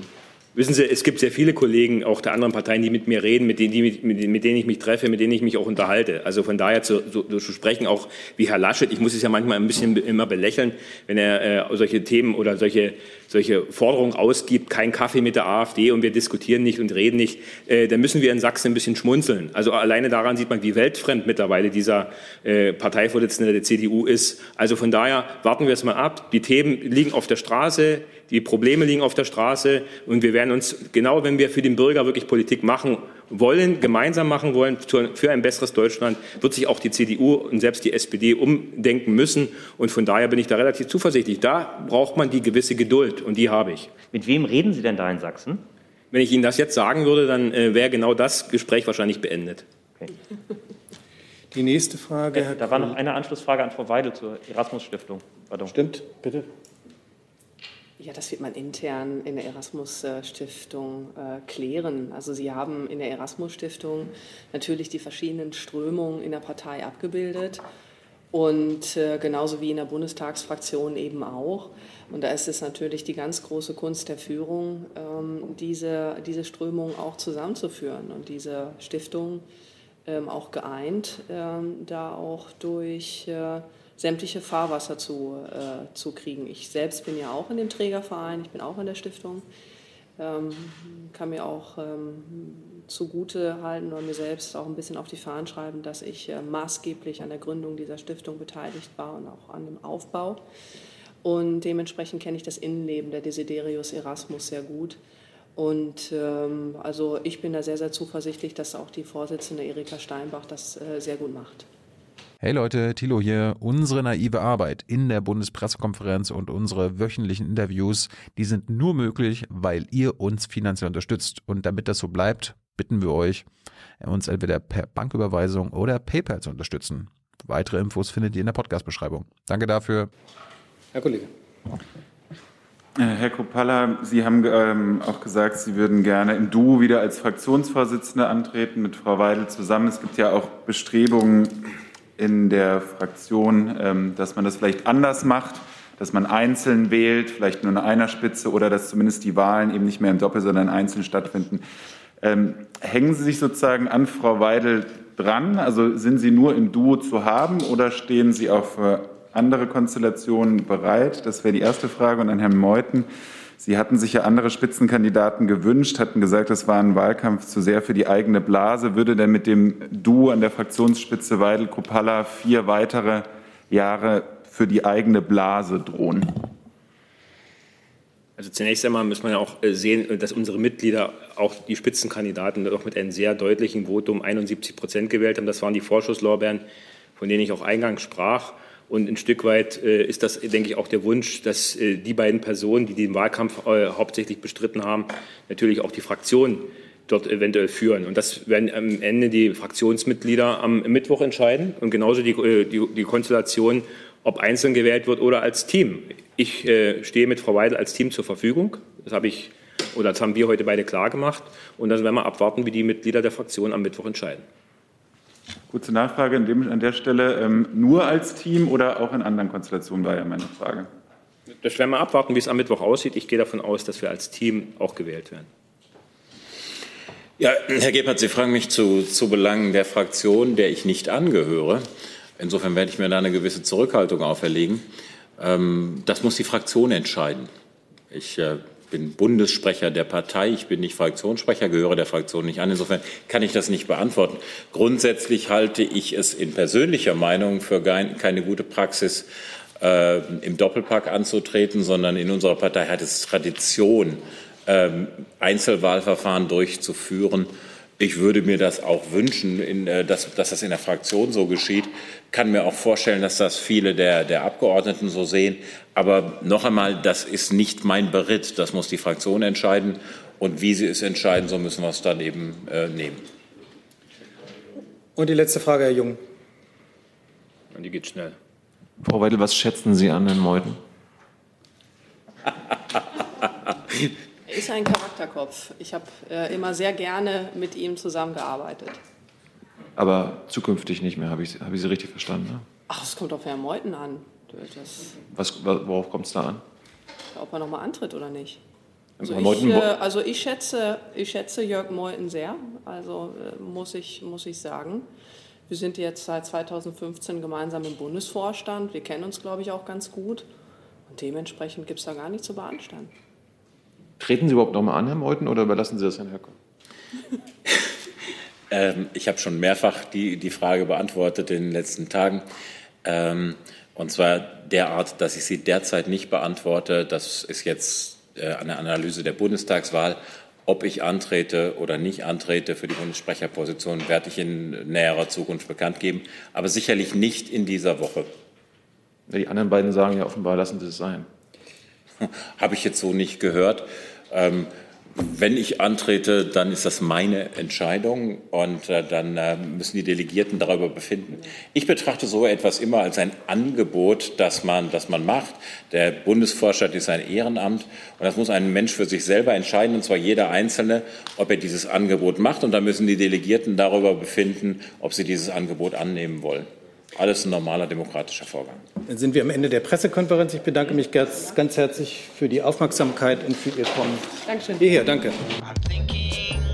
Wissen Sie, es gibt sehr viele Kollegen, auch der anderen Parteien, die mit mir reden, mit denen, die, mit, mit denen ich mich treffe, mit denen ich mich auch unterhalte. Also von daher zu, so, zu sprechen, auch wie Herr Laschet, ich muss es ja manchmal ein bisschen immer belächeln, wenn er äh, solche Themen oder solche, solche Forderungen ausgibt, kein Kaffee mit der AfD und wir diskutieren nicht und reden nicht, äh, dann müssen wir in Sachsen ein bisschen schmunzeln. Also alleine daran sieht man, wie weltfremd mittlerweile dieser äh, Parteivorsitzende der CDU ist. Also von daher warten wir es mal ab. Die Themen liegen auf der Straße, die Probleme liegen auf der Straße und wir werden uns, genau wenn wir für den Bürger wirklich Politik machen wollen, gemeinsam machen wollen für ein besseres Deutschland, wird sich auch die CDU und selbst die SPD umdenken müssen. Und von daher bin ich da relativ zuversichtlich. Da braucht man die gewisse Geduld und die habe ich. Mit wem reden Sie denn da in Sachsen? Wenn ich Ihnen das jetzt sagen würde, dann äh, wäre genau das Gespräch wahrscheinlich beendet. Okay. Die nächste Frage. Äh, da war noch eine Anschlussfrage an Frau Weidel zur Erasmus-Stiftung. Stimmt, bitte. Ja, das wird man intern in der Erasmus-Stiftung äh, klären. Also Sie haben in der Erasmus-Stiftung natürlich die verschiedenen Strömungen in der Partei abgebildet und äh, genauso wie in der Bundestagsfraktion eben auch. Und da ist es natürlich die ganz große Kunst der Führung, ähm, diese, diese Strömung auch zusammenzuführen und diese Stiftung ähm, auch geeint, ähm, da auch durch äh, sämtliche Fahrwasser zu, äh, zu kriegen. Ich selbst bin ja auch in dem Trägerverein, ich bin auch in der Stiftung, ähm, kann mir auch ähm, zugute halten oder mir selbst auch ein bisschen auf die Fahnen schreiben, dass ich äh, maßgeblich an der Gründung dieser Stiftung beteiligt war und auch an dem Aufbau. Und dementsprechend kenne ich das Innenleben der Desiderius Erasmus sehr gut. Und ähm, also ich bin da sehr, sehr zuversichtlich, dass auch die Vorsitzende Erika Steinbach das äh, sehr gut macht. Hey Leute, Thilo hier. Unsere naive Arbeit in der Bundespressekonferenz und unsere wöchentlichen Interviews, die sind nur möglich, weil ihr uns finanziell unterstützt. Und damit das so bleibt, bitten wir euch, uns entweder per Banküberweisung oder PayPal zu unterstützen. Weitere Infos findet ihr in der Podcast-Beschreibung. Danke dafür. Herr Kollege. Äh, Herr Kropalla, Sie haben ähm, auch gesagt, Sie würden gerne im Duo wieder als Fraktionsvorsitzende antreten mit Frau Weidel zusammen. Es gibt ja auch Bestrebungen, in der Fraktion, ähm, dass man das vielleicht anders macht, dass man einzeln wählt, vielleicht nur in einer Spitze oder dass zumindest die Wahlen eben nicht mehr im Doppel, sondern einzeln stattfinden. Ähm, hängen Sie sich sozusagen an Frau Weidel dran? Also sind Sie nur im Duo zu haben oder stehen Sie auch für andere Konstellationen bereit? Das wäre die erste Frage. Und an Herrn Meuthen. Sie hatten sich ja andere Spitzenkandidaten gewünscht, hatten gesagt, das war ein Wahlkampf zu sehr für die eigene Blase. Würde denn mit dem Duo an der Fraktionsspitze Weidel-Kopalla vier weitere Jahre für die eigene Blase drohen? Also zunächst einmal muss man ja auch äh, sehen, dass unsere Mitglieder auch die Spitzenkandidaten doch mit einem sehr deutlichen Votum 71 Prozent gewählt haben. Das waren die Vorschusslorbeeren, von denen ich auch eingangs sprach. Und ein Stück weit äh, ist das, denke ich, auch der Wunsch, dass äh, die beiden Personen, die den Wahlkampf äh, hauptsächlich bestritten haben, natürlich auch die Fraktion dort eventuell führen. Und das werden am Ende die Fraktionsmitglieder am Mittwoch entscheiden und genauso die, die, die Konstellation, ob einzeln gewählt wird oder als Team. Ich äh, stehe mit Frau Weidel als Team zur Verfügung. Das habe ich oder das haben wir heute beide klar gemacht. Und dann werden wir abwarten, wie die Mitglieder der Fraktion am Mittwoch entscheiden. Kurze Nachfrage an, dem, an der Stelle. Ähm, nur als Team oder auch in anderen Konstellationen war ja meine Frage. Das werden wir abwarten, wie es am Mittwoch aussieht. Ich gehe davon aus, dass wir als Team auch gewählt werden. Ja, Herr Gebhardt, Sie fragen mich zu, zu Belangen der Fraktion, der ich nicht angehöre. Insofern werde ich mir da eine gewisse Zurückhaltung auferlegen. Ähm, das muss die Fraktion entscheiden. Ich äh, bin Bundessprecher der Partei, ich bin nicht Fraktionssprecher, gehöre der Fraktion nicht an. Insofern kann ich das nicht beantworten. Grundsätzlich halte ich es in persönlicher Meinung für keine gute Praxis, äh, im Doppelpack anzutreten, sondern in unserer Partei hat es Tradition, äh, Einzelwahlverfahren durchzuführen. Ich würde mir das auch wünschen, in, äh, dass, dass, das in der Fraktion so geschieht. Kann mir auch vorstellen, dass das viele der, der, Abgeordneten so sehen. Aber noch einmal, das ist nicht mein Beritt. Das muss die Fraktion entscheiden. Und wie sie es entscheiden, so müssen wir es dann eben äh, nehmen. Und die letzte Frage, Herr Jung. Und die geht schnell. Frau Weidel, was schätzen Sie an Herrn Meuthen? Er ist ein Charakterkopf. Ich habe äh, immer sehr gerne mit ihm zusammengearbeitet. Aber zukünftig nicht mehr, habe ich, hab ich Sie richtig verstanden? Ne? Ach, es kommt auf Herrn Meuthen an. Das, Was, worauf kommt es da an? ob er nochmal antritt oder nicht. Also ich, äh, also ich, schätze, ich schätze Jörg Meuthen sehr, also äh, muss, ich, muss ich sagen. Wir sind jetzt seit 2015 gemeinsam im Bundesvorstand. Wir kennen uns, glaube ich, auch ganz gut. Und dementsprechend gibt es da gar nichts zu beanstanden. Treten Sie überhaupt noch mal an, Herr Meuthen, oder überlassen Sie das Herrn Höcke? Ähm, ich habe schon mehrfach die, die Frage beantwortet in den letzten Tagen. Ähm, und zwar derart, dass ich sie derzeit nicht beantworte. Das ist jetzt äh, eine Analyse der Bundestagswahl. Ob ich antrete oder nicht antrete für die Bundessprecherposition, werde ich in näherer Zukunft bekannt geben. Aber sicherlich nicht in dieser Woche. Die anderen beiden sagen ja offenbar, lassen Sie es sein. Habe ich jetzt so nicht gehört. Ähm, wenn ich antrete, dann ist das meine Entscheidung und äh, dann äh, müssen die Delegierten darüber befinden. Ich betrachte so etwas immer als ein Angebot, das man, das man macht. Der Bundesvorstand ist ein Ehrenamt und das muss ein Mensch für sich selber entscheiden, und zwar jeder Einzelne, ob er dieses Angebot macht. Und dann müssen die Delegierten darüber befinden, ob sie dieses Angebot annehmen wollen. Alles ein normaler demokratischer Vorgang. Dann sind wir am Ende der Pressekonferenz. Ich bedanke mich ganz, ganz herzlich für die Aufmerksamkeit und für Ihr Kommen Dankeschön. hierher. Danke. thinking